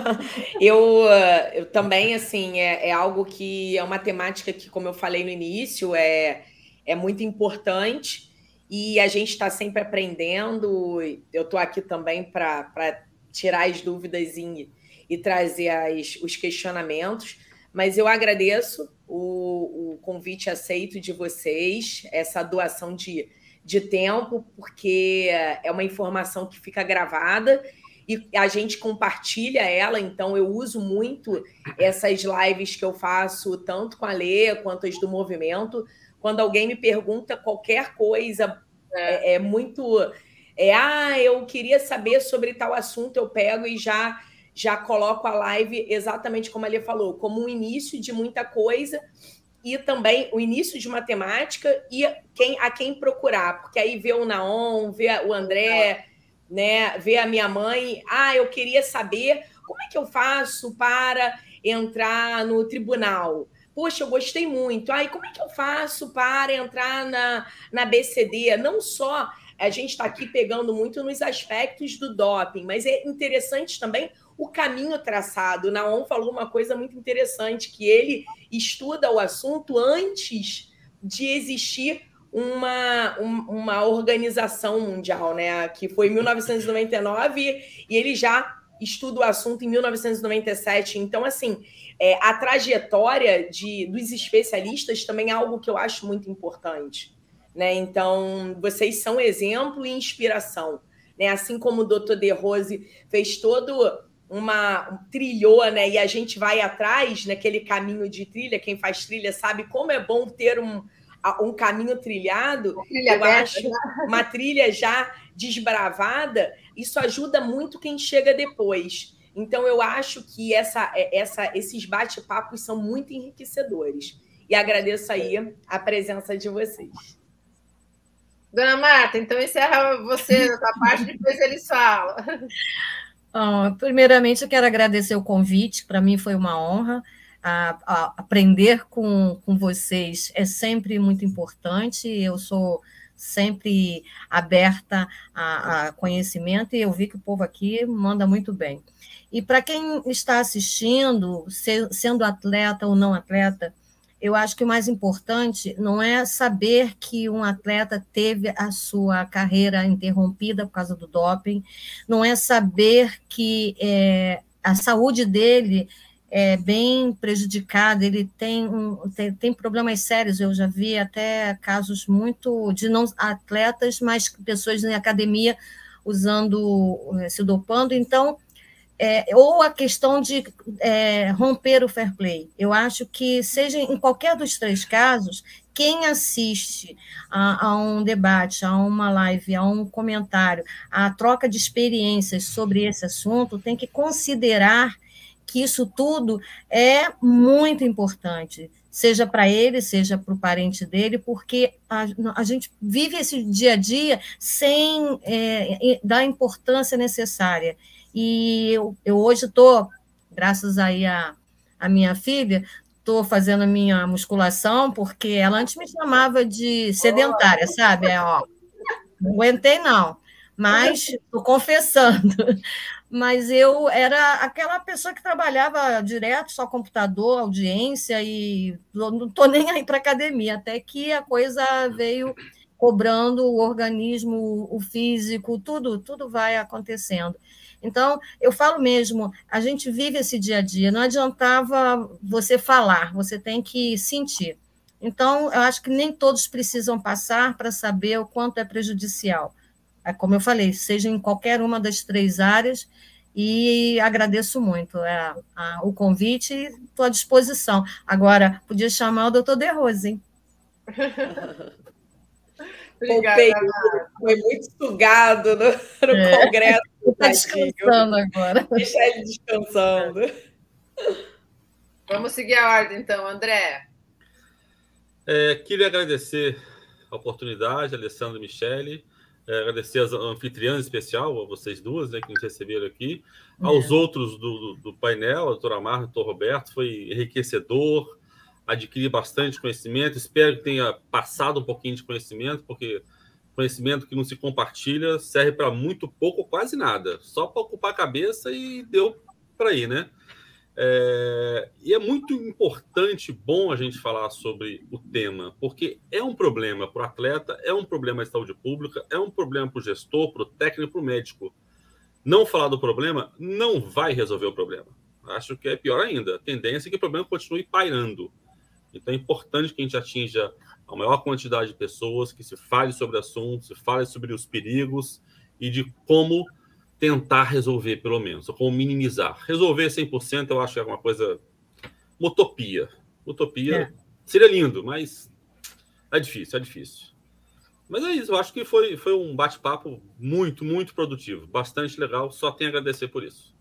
eu, eu também, assim, é, é algo que é uma temática que, como eu falei no início, é, é muito importante e a gente está sempre aprendendo. Eu estou aqui também para tirar as dúvidas e, e trazer as, os questionamentos. Mas eu agradeço o, o, convite aceito de vocês, essa doação de, de tempo, porque é uma informação que fica gravada e a gente compartilha ela, então eu uso muito essas lives que eu faço, tanto com a Lê quanto as do movimento, quando alguém me pergunta qualquer coisa, é, é muito. É, ah, eu queria saber sobre tal assunto, eu pego e já já coloco a live exatamente como ele falou, como um início de muita coisa e também o início de matemática e quem a quem procurar, porque aí vê o Naon, vê o André, né, vê a minha mãe, ah, eu queria saber como é que eu faço para entrar no tribunal poxa, eu gostei muito. Aí, como é que eu faço para entrar na, na BCD? Não só a gente está aqui pegando muito nos aspectos do doping, mas é interessante também o caminho traçado. O Naon falou uma coisa muito interessante, que ele estuda o assunto antes de existir uma, uma organização mundial, né? Que foi em 1999 e ele já estuda o assunto em 1997. Então, assim, é, a trajetória de, dos especialistas também é algo que eu acho muito importante. Né? Então, vocês são exemplo e inspiração. Né? Assim como o Dr. De Rose fez todo uma um, trilhou, né? E a gente vai atrás naquele caminho de trilha. Quem faz trilha sabe como é bom ter um, um caminho trilhado. Trilha eu aberta, acho né? uma trilha já desbravada. Isso ajuda muito quem chega depois. Então, eu acho que essa, é, essa, esses bate-papos são muito enriquecedores. E agradeço aí a presença de vocês. Dona Marta, então encerra você essa parte, depois eles falam. Bom, primeiramente, eu quero agradecer o convite, para mim foi uma honra. A, a, aprender com, com vocês é sempre muito importante. Eu sou sempre aberta a, a conhecimento e eu vi que o povo aqui manda muito bem. E para quem está assistindo, sendo atleta ou não atleta, eu acho que o mais importante não é saber que um atleta teve a sua carreira interrompida por causa do doping, não é saber que é, a saúde dele é bem prejudicado, ele tem, um, tem, tem, problemas sérios, eu já vi até casos muito de não atletas, mas pessoas em academia usando, eh, se dopando, então, é, ou a questão de é, romper o fair play. Eu acho que, seja em qualquer dos três casos, quem assiste a, a, um debate, a uma live, a um comentário, a troca de experiências sobre esse assunto, tem que considerar que isso tudo é muito importante, seja para ele, seja para o parente dele, porque a, a, gente vive esse dia a dia sem é, dar a importância necessária. E eu, eu hoje estou, graças aí a, a minha filha, estou fazendo a minha musculação, porque ela antes me chamava de sedentária, sabe? É, ó, não aguentei, não, mas estou confessando mas eu era aquela pessoa que trabalhava direto, só computador, audiência, e não estou nem aí para academia, até que a coisa veio cobrando o organismo, o físico, tudo, tudo vai acontecendo. Então, eu falo mesmo, a gente vive esse dia a dia, não adiantava você falar, você tem que sentir. Então, eu acho que nem todos precisam passar para saber o quanto é prejudicial. É como eu falei, seja em qualquer uma das três áreas, e agradeço muito é, a, o convite e estou à disposição. Agora, podia chamar o doutor De Rose, hein? Obrigada, foi muito sugado no, no é. congresso. Está descansando agora. Deixa ele descansando. Vamos seguir a ordem, então, André. É, queria agradecer a oportunidade, Alessandro e Michele. É, agradecer as anfitriãs especial, a vocês duas, né, que nos receberam aqui. É. Aos outros do, do, do, painel, a doutora Marta, o doutor Roberto, foi enriquecedor, adquiri bastante conhecimento. Espero que tenha passado um pouquinho de conhecimento, porque conhecimento que não se compartilha serve para muito pouco ou quase nada. Só para ocupar a cabeça e deu para ir, né? É, e é muito importante, bom a gente falar sobre o tema, porque é um problema para o atleta, é um problema de saúde pública, é um problema para o gestor, para o técnico, para o médico. Não falar do problema não vai resolver o problema. Acho que é pior ainda. A tendência é que o problema continue pairando. Então é importante que a gente atinja a maior quantidade de pessoas, que se fale sobre o assunto, se fale sobre os perigos e de como tentar resolver, pelo menos, ou como minimizar. Resolver 100% eu acho que é uma coisa. Uma utopia. Utopia é. seria lindo, mas é difícil, é difícil. Mas é isso, eu acho que foi, foi um bate-papo muito, muito produtivo, bastante legal. Só tenho a agradecer por isso.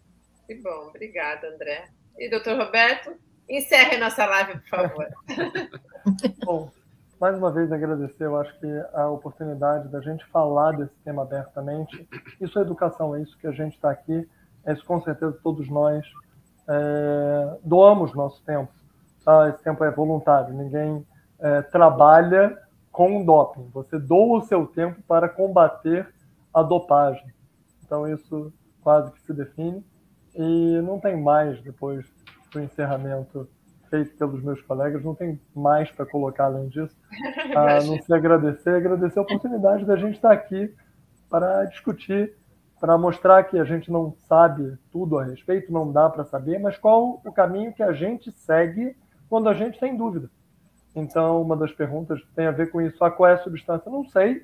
Que bom, obrigada, André. E doutor Roberto, encerre nossa live, por favor. bom, mais uma vez agradecer, eu acho que a oportunidade da gente falar desse tema abertamente. Isso é educação, é isso que a gente está aqui, é isso com certeza todos nós é, doamos nosso tempo. Tá? Esse tempo é voluntário, ninguém é, trabalha com doping. Você doa o seu tempo para combater a dopagem. Então isso quase que se define e não tem mais depois do encerramento feito pelos meus colegas, não tem mais para colocar além disso. A não se agradecer, agradecer a oportunidade da gente estar aqui para discutir, para mostrar que a gente não sabe tudo a respeito, não dá para saber, mas qual o caminho que a gente segue quando a gente tem dúvida. Então, uma das perguntas tem a ver com isso. Ah, qual é a substância? Não sei.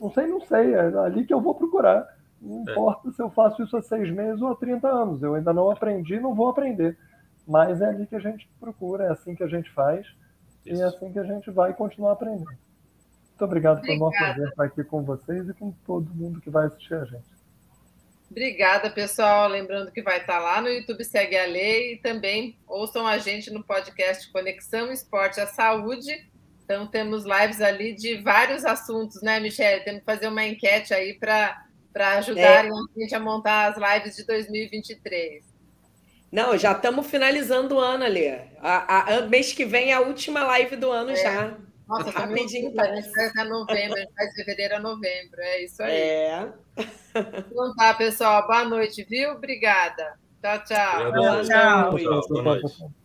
Não sei, não sei. É ali que eu vou procurar. Não é. importa se eu faço isso há seis meses ou há 30 anos. Eu ainda não aprendi, não vou aprender. Mas é ali que a gente procura, é assim que a gente faz Isso. e é assim que a gente vai continuar aprendendo. Muito obrigado pelo nosso prazer estar aqui com vocês e com todo mundo que vai assistir a gente. Obrigada, pessoal. Lembrando que vai estar lá no YouTube Segue a Lei e também ouçam a gente no podcast Conexão Esporte à Saúde. Então, temos lives ali de vários assuntos, né, Michelle? Temos que fazer uma enquete aí para ajudarem é. a gente a montar as lives de 2023. Não, já estamos finalizando o ano ali. A, a, mês que vem é a última live do ano é. já. Nossa, tá rapidinho. A gente faz até novembro, a gente faz fevereiro a novembro. É isso aí. É. Então tá, pessoal. Boa noite, viu? Obrigada. Tchau, tchau. Obrigado, tchau, tchau. tchau. Boa noite.